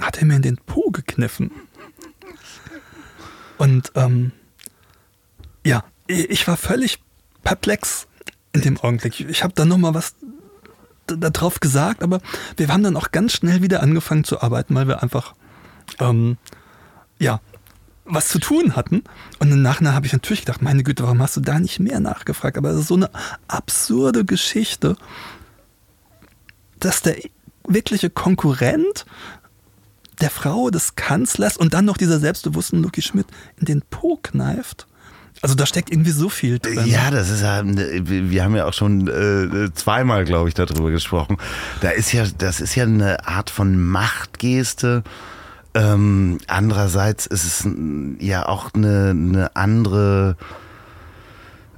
hat er mir in den Po gekniffen. Und ähm, ja, ich war völlig perplex in dem Augenblick. Ich habe dann nochmal was darauf gesagt, aber wir haben dann auch ganz schnell wieder angefangen zu arbeiten, weil wir einfach ähm, ja, was zu tun hatten. Und im Nachhinein habe ich natürlich gedacht, meine Güte, warum hast du da nicht mehr nachgefragt? Aber es ist so eine absurde Geschichte, dass der wirkliche Konkurrent der Frau des Kanzlers und dann noch dieser selbstbewussten Lucky Schmidt in den Po kneift. Also da steckt irgendwie so viel drin. Ja, das ist ja, wir haben ja auch schon äh, zweimal, glaube ich, darüber gesprochen. Da ist ja, das ist ja eine Art von Machtgeste ähm, andererseits ist es ja auch eine, eine andere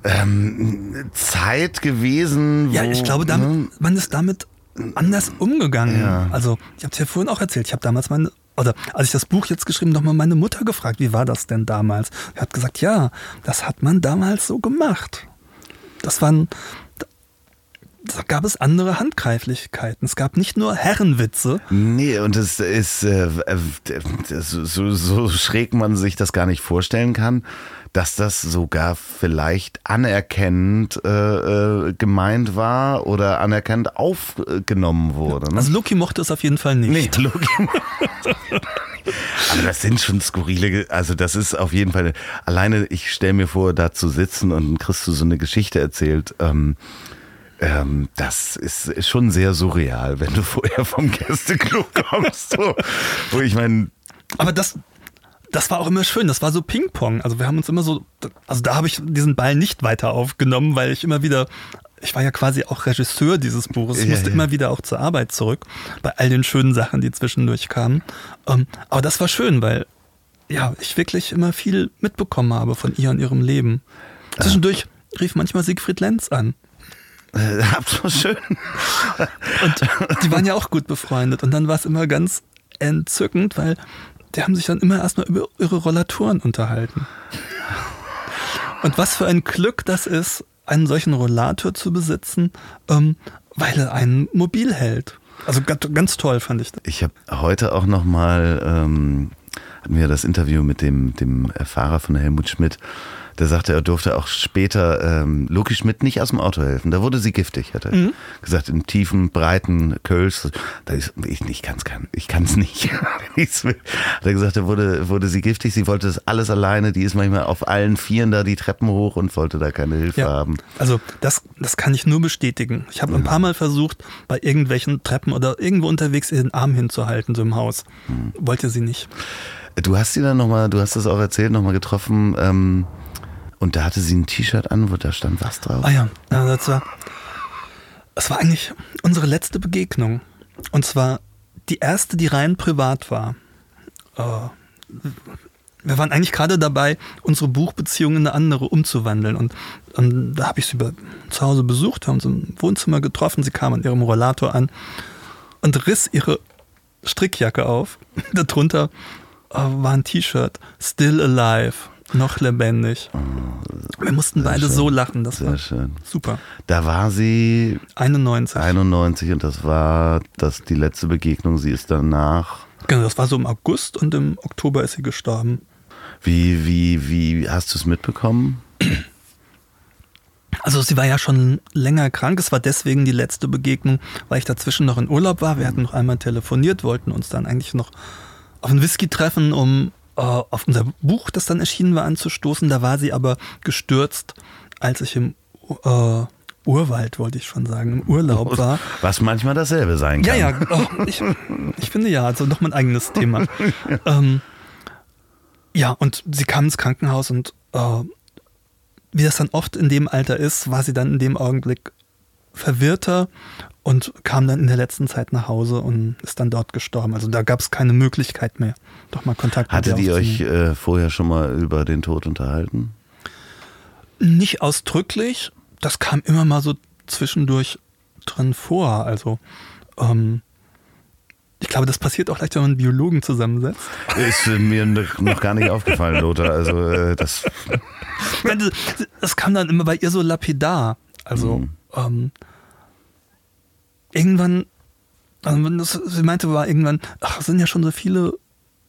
ähm, Zeit gewesen. ja, ich glaube, damit, ne? man ist damit anders umgegangen. Ja. Also, ich habe es ja vorhin auch erzählt. Ich habe damals meine, oder als ich das Buch jetzt geschrieben, nochmal meine Mutter gefragt, wie war das denn damals? Sie hat gesagt, ja, das hat man damals so gemacht. Das waren, gab es andere Handgreiflichkeiten. Es gab nicht nur Herrenwitze. Nee, und es ist äh, äh so, so schräg man sich das gar nicht vorstellen kann, dass das sogar vielleicht anerkennend äh, äh gemeint war oder anerkennend aufgenommen wurde. Ne? Also Loki mochte es auf jeden Fall nicht. Nee, Loki Aber das sind schon skurrile, also das ist auf jeden Fall, alleine ich stelle mir vor, da zu sitzen und kriegst du so eine Geschichte erzählt. Ähm, ähm, das ist, ist schon sehr surreal, wenn du vorher vom Gästeklo kommst. So. Wo ich meine. Aber das, das war auch immer schön. Das war so Ping-Pong. Also wir haben uns immer so, also da habe ich diesen Ball nicht weiter aufgenommen, weil ich immer wieder, ich war ja quasi auch Regisseur dieses Buches. Ich ja, musste ja. immer wieder auch zur Arbeit zurück bei all den schönen Sachen, die zwischendurch kamen. Ähm, aber das war schön, weil ja ich wirklich immer viel mitbekommen habe von ihr und ihrem Leben. Zwischendurch rief manchmal Siegfried Lenz an. Äh, habt so schön. Und die waren ja auch gut befreundet. Und dann war es immer ganz entzückend, weil die haben sich dann immer erstmal über ihre Rollatoren unterhalten. Und was für ein Glück das ist, einen solchen Rollator zu besitzen, ähm, weil er einen mobil hält. Also ganz, ganz toll fand ich das. Ich habe heute auch noch mal ähm, hatten wir das Interview mit dem dem Fahrer von Helmut Schmidt der sagte, er durfte auch später ähm, Loki Schmidt nicht aus dem Auto helfen. Da wurde sie giftig, hat er mhm. gesagt, im tiefen, breiten Kölsch. Da ist, ich, ich kann es ich kann's nicht. hat er gesagt, da wurde, wurde sie giftig, sie wollte das alles alleine, die ist manchmal auf allen Vieren da die Treppen hoch und wollte da keine Hilfe ja. haben. Also das, das kann ich nur bestätigen. Ich habe mhm. ein paar Mal versucht, bei irgendwelchen Treppen oder irgendwo unterwegs ihren Arm hinzuhalten, so im Haus. Mhm. Wollte sie nicht. Du hast sie dann nochmal, du hast das auch erzählt, nochmal getroffen. Ähm, und da hatte sie ein T-Shirt an, wo da stand was drauf. Ah ja, das war, das war eigentlich unsere letzte Begegnung. Und zwar die erste, die rein privat war. Uh, wir waren eigentlich gerade dabei, unsere Buchbeziehung in eine andere umzuwandeln. Und, und da habe ich sie bei, zu Hause besucht, haben sie im Wohnzimmer getroffen. Sie kam an ihrem Rollator an und riss ihre Strickjacke auf. Darunter uh, war ein T-Shirt, Still Alive noch lebendig. Oh, Wir mussten beide schön. so lachen, das Sehr war schön. super. Da war sie 91. 91 und das war das die letzte Begegnung. Sie ist danach. Genau, das war so im August und im Oktober ist sie gestorben. Wie, wie, wie hast du es mitbekommen? Also sie war ja schon länger krank. Es war deswegen die letzte Begegnung, weil ich dazwischen noch in Urlaub war. Wir hatten noch einmal telefoniert, wollten uns dann eigentlich noch auf einen Whisky treffen, um auf unser Buch, das dann erschienen war, anzustoßen. Da war sie aber gestürzt, als ich im äh, Urwald, wollte ich schon sagen, im Urlaub war. Was manchmal dasselbe sein kann. Ja, ja, oh, ich, ich, finde ja, also noch mein eigenes Thema. ähm, ja, und sie kam ins Krankenhaus und äh, wie das dann oft in dem Alter ist, war sie dann in dem Augenblick verwirrter und kam dann in der letzten Zeit nach Hause und ist dann dort gestorben. Also da gab es keine Möglichkeit mehr, doch mal Kontakt Hattet mit ihr euch äh, vorher schon mal über den Tod unterhalten? Nicht ausdrücklich. Das kam immer mal so zwischendurch drin vor. Also ähm, ich glaube, das passiert auch leicht, wenn man einen Biologen zusammensetzt. Ist mir noch gar nicht aufgefallen, Lothar. Also äh, das. Das kam dann immer bei ihr so lapidar. Also mhm. ähm, irgendwann, also das, sie meinte, war irgendwann, ach, sind ja schon so viele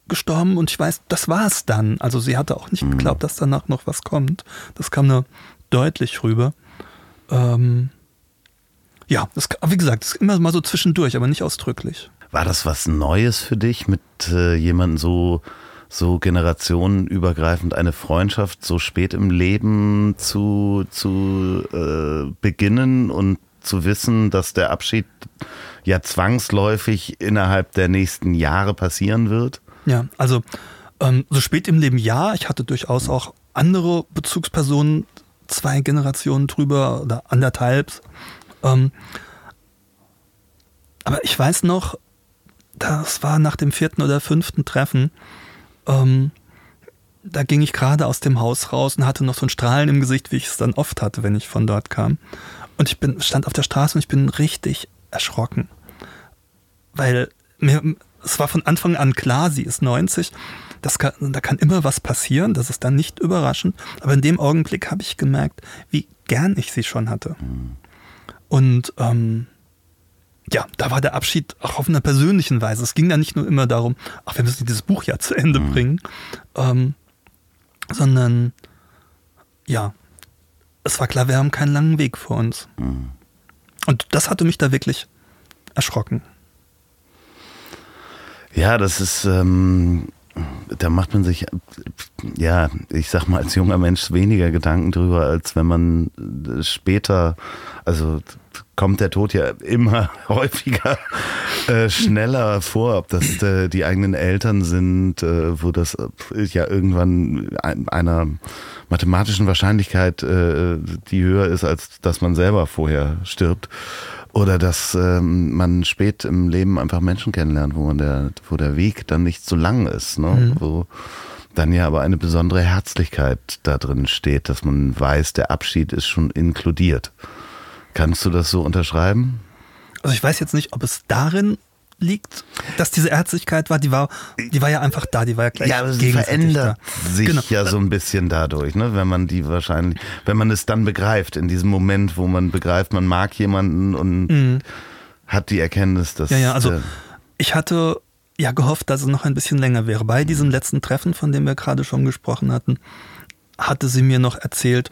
gestorben und ich weiß, das war es dann. Also sie hatte auch nicht mhm. geglaubt, dass danach noch was kommt. Das kam nur deutlich rüber. Ähm, ja, das, wie gesagt, das ist immer mal so zwischendurch, aber nicht ausdrücklich. War das was Neues für dich, mit äh, jemandem so, so generationenübergreifend eine Freundschaft so spät im Leben zu, zu äh, beginnen und zu wissen, dass der Abschied ja zwangsläufig innerhalb der nächsten Jahre passieren wird? Ja, also ähm, so spät im Leben ja. Ich hatte durchaus auch andere Bezugspersonen, zwei Generationen drüber oder anderthalb. Ähm, aber ich weiß noch, das war nach dem vierten oder fünften Treffen. Ähm, da ging ich gerade aus dem Haus raus und hatte noch so ein Strahlen im Gesicht, wie ich es dann oft hatte, wenn ich von dort kam. Und ich bin, stand auf der Straße und ich bin richtig erschrocken. Weil mir, es war von Anfang an klar, sie ist 90. Das kann, da kann immer was passieren, das ist dann nicht überraschend. Aber in dem Augenblick habe ich gemerkt, wie gern ich sie schon hatte. Mhm. Und ähm, ja, da war der Abschied auch auf einer persönlichen Weise. Es ging da nicht nur immer darum, ach, wir müssen dieses Buch ja zu Ende mhm. bringen, ähm, sondern ja, es war klar, wir haben keinen langen Weg vor uns. Mhm. Und das hatte mich da wirklich erschrocken. Ja, das ist, ähm, da macht man sich, ja, ich sag mal, als junger Mensch weniger Gedanken drüber, als wenn man später, also kommt der Tod ja immer häufiger äh, schneller vor, ob das äh, die eigenen Eltern sind, äh, wo das äh, ja irgendwann einer mathematischen Wahrscheinlichkeit, äh, die höher ist, als dass man selber vorher stirbt. Oder dass ähm, man spät im Leben einfach Menschen kennenlernt, wo man der, wo der Weg dann nicht so lang ist, ne? Mhm. wo dann ja aber eine besondere Herzlichkeit da drin steht, dass man weiß, der Abschied ist schon inkludiert. Kannst du das so unterschreiben? Also ich weiß jetzt nicht, ob es darin liegt, dass diese Ärztlichkeit war, die war, die war ja einfach da, die war ja gleich Ja, aber sie verändert da. sich Genau. ja so ein bisschen dadurch, ne? wenn man die wahrscheinlich, wenn man es dann begreift, in diesem Moment, wo man begreift, man mag jemanden und hat die Erkenntnis, dass. Mhm. Ja, ja, also ich hatte ja gehofft, dass es noch ein bisschen länger wäre. Bei diesem letzten Treffen, von dem wir gerade schon gesprochen hatten, hatte sie mir noch erzählt,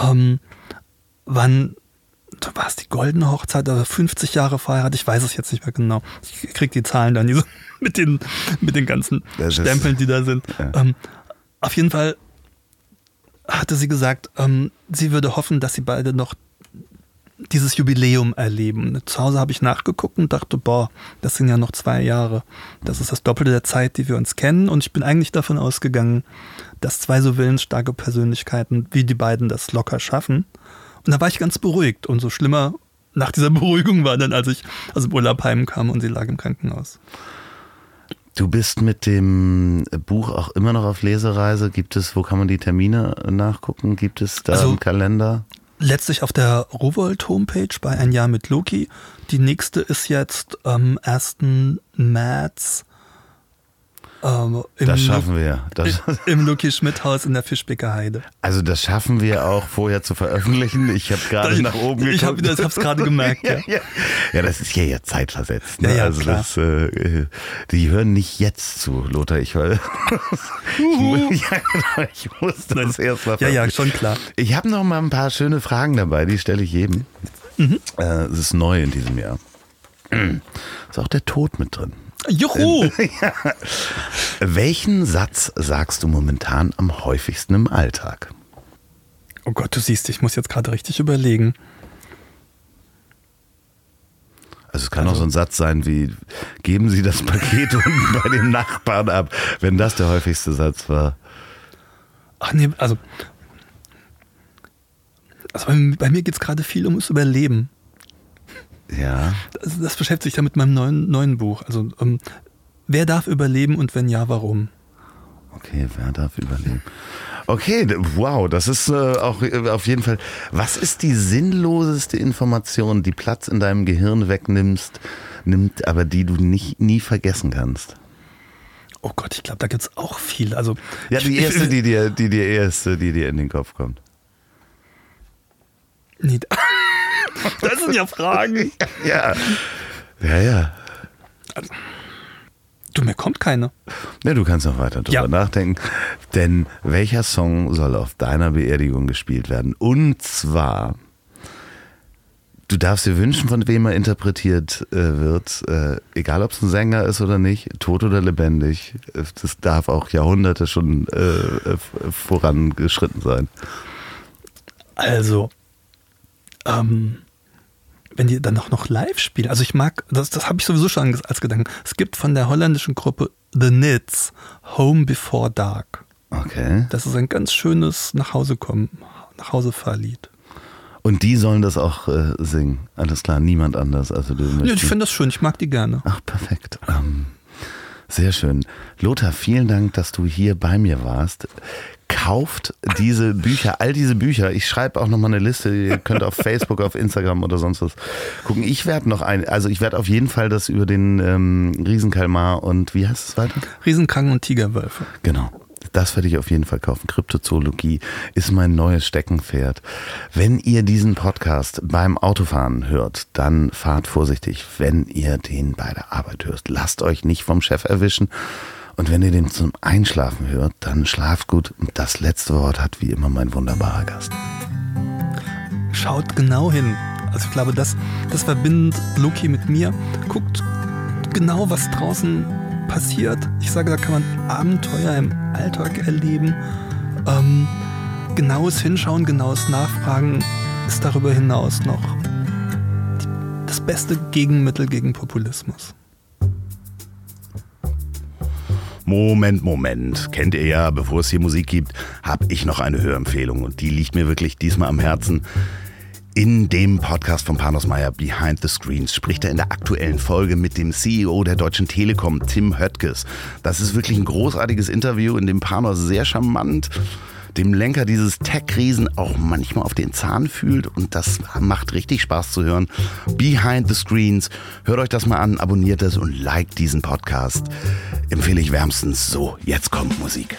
ähm, wann war es die goldene Hochzeit oder 50 Jahre verheiratet, ich weiß es jetzt nicht mehr genau. Ich krieg die Zahlen dann diese, mit, den, mit den ganzen Das ist- Stempeln, die da sind. Ja. Ähm, auf jeden Fall hatte sie gesagt, ähm, sie würde hoffen, dass sie beide noch dieses Jubiläum erleben. Zu Hause habe ich nachgeguckt und dachte, boah, das sind ja noch zwei Jahre. Das ist das Doppelte der Zeit, die wir uns kennen. Und ich bin eigentlich davon ausgegangen, dass zwei so willensstarke Persönlichkeiten wie die beiden das locker schaffen. Und da war ich ganz beruhigt. Und so schlimmer nach dieser Beruhigung war dann, als ich aus dem Urlaub heimkam und sie lag im Krankenhaus. Du bist mit dem Buch auch immer noch auf Lesereise. Gibt es, wo kann man die Termine nachgucken? Gibt es da Also- einen Kalender? Letztlich auf der Rowold Homepage bei Ein Jahr mit Loki. Die nächste ist jetzt am 1. März ähm, Das schaffen wir. Das, im Luki Schmidt Haus in der Fischbecker Heide. also das schaffen wir auch vorher zu veröffentlichen. Ich habe gerade nach oben geguckt. ich hab's gerade gemerkt, ja. ja. ja, das ist ja jetzt zeitversetzt. Ne? Ja, ja, also klar. das, äh, die hören nicht jetzt zu, Lothar. Ich, höre- ich, ja, genau, ich muss das erst mal Ja, ja, schon klar. Ich habe noch mal ein paar schöne Fragen dabei, die stelle ich jedem. Mhm. Äh, Es ist neu in diesem Jahr. Ist auch der Tod mit drin. Juhu! Welchen Satz sagst du momentan am häufigsten im Alltag? Oh Gott, du siehst, ich muss jetzt gerade richtig überlegen. Also es kann auch so ein Satz sein wie, geben Sie das Paket unten bei dem Nachbarn ab, wenn das der häufigste Satz war. Ach nee, also. Also bei, bei mir geht es gerade viel ums Überleben. Ja, Das, das beschäftigt sich ja mit meinem neuen, neuen Buch. Also, ähm, wer darf überleben und wenn ja, warum? okay, wer darf überleben? Okay, wow, das ist äh, auch äh, auf jeden Fall. Was ist die sinnloseste Information, die Platz in deinem Gehirn wegnimmst, nimmt, aber die du nicht nie vergessen kannst? Oh Gott, ich glaube, da gibt es auch viel. Also, Ja, die ich- erste, die dir, die dir erste, die dir in den Kopf kommt. Nee, das sind ja Fragen. Ja, ja, ja. Du, mir kommt keine. Ja, du kannst noch weiter drüber Ja. nachdenken. Denn welcher Song soll auf deiner Beerdigung gespielt werden? Und zwar, du darfst dir wünschen, von wem er interpretiert äh, wird, äh, egal ob es ein Sänger ist oder nicht, tot oder lebendig. Das darf auch Jahrhunderte schon äh, äh, vorangeschritten sein. Also, ähm, wenn die dann auch noch live spielen, also ich mag, das, das habe ich sowieso schon als- Gedanken. Es gibt von der holländischen Gruppe The Knits Home Before Dark. Okay. Das ist ein ganz schönes Nachhausekommen, Nachhausefahrlied. Und die sollen das auch äh, singen. Alles klar, niemand anders. Also du Ja, ich finde das schön, ich mag die gerne. Ach, perfekt. Ähm, sehr schön. Lothar, vielen Dank, dass du hier bei mir warst. Kauft diese Bücher, all diese Bücher. Ich schreibe auch nochmal eine Liste. Ihr könnt auf Facebook, auf Instagram oder sonst was gucken. Ich werde noch ein, also ich werde auf jeden Fall das über den ähm, Riesenkalmar und wie heißt es weiter? Riesenkranken und Tigerwölfe. Genau. Das werde ich auf jeden Fall kaufen. Kryptozoologie ist mein neues Steckenpferd. Wenn ihr diesen Podcast beim Autofahren hört, dann fahrt vorsichtig. Wenn ihr den bei der Arbeit hört, lasst euch nicht vom Chef erwischen. Und wenn ihr den zum Einschlafen hört, dann schlaft gut. Und das letzte Wort hat wie immer mein wunderbarer Gast. Schaut genau hin. Also ich glaube, das, das verbindet Loki mit mir. Guckt genau, was draußen passiert. Ich sage, da kann man Abenteuer im Alltag erleben. Ähm, genaues Hinschauen, genaues Nachfragen ist darüber hinaus noch die, das beste Gegenmittel gegen Populismus. Moment, Moment. Kennt ihr ja, bevor es hier Musik gibt, habe ich noch eine Hörempfehlung und die liegt mir wirklich diesmal am Herzen. In dem Podcast von Panos Meyer Behind the Screens spricht er in der aktuellen Folge mit dem CEO der Deutschen Telekom, Tim Höttges. Das ist wirklich ein großartiges Interview, in dem Panos sehr charmant dem Lenker dieses Tech-Riesen auch manchmal auf den Zahn fühlt und das macht richtig Spaß zu hören. Behind the Screens. Hört euch das mal an, abonniert es und liked diesen Podcast. Empfehle ich wärmstens so. Jetzt kommt Musik.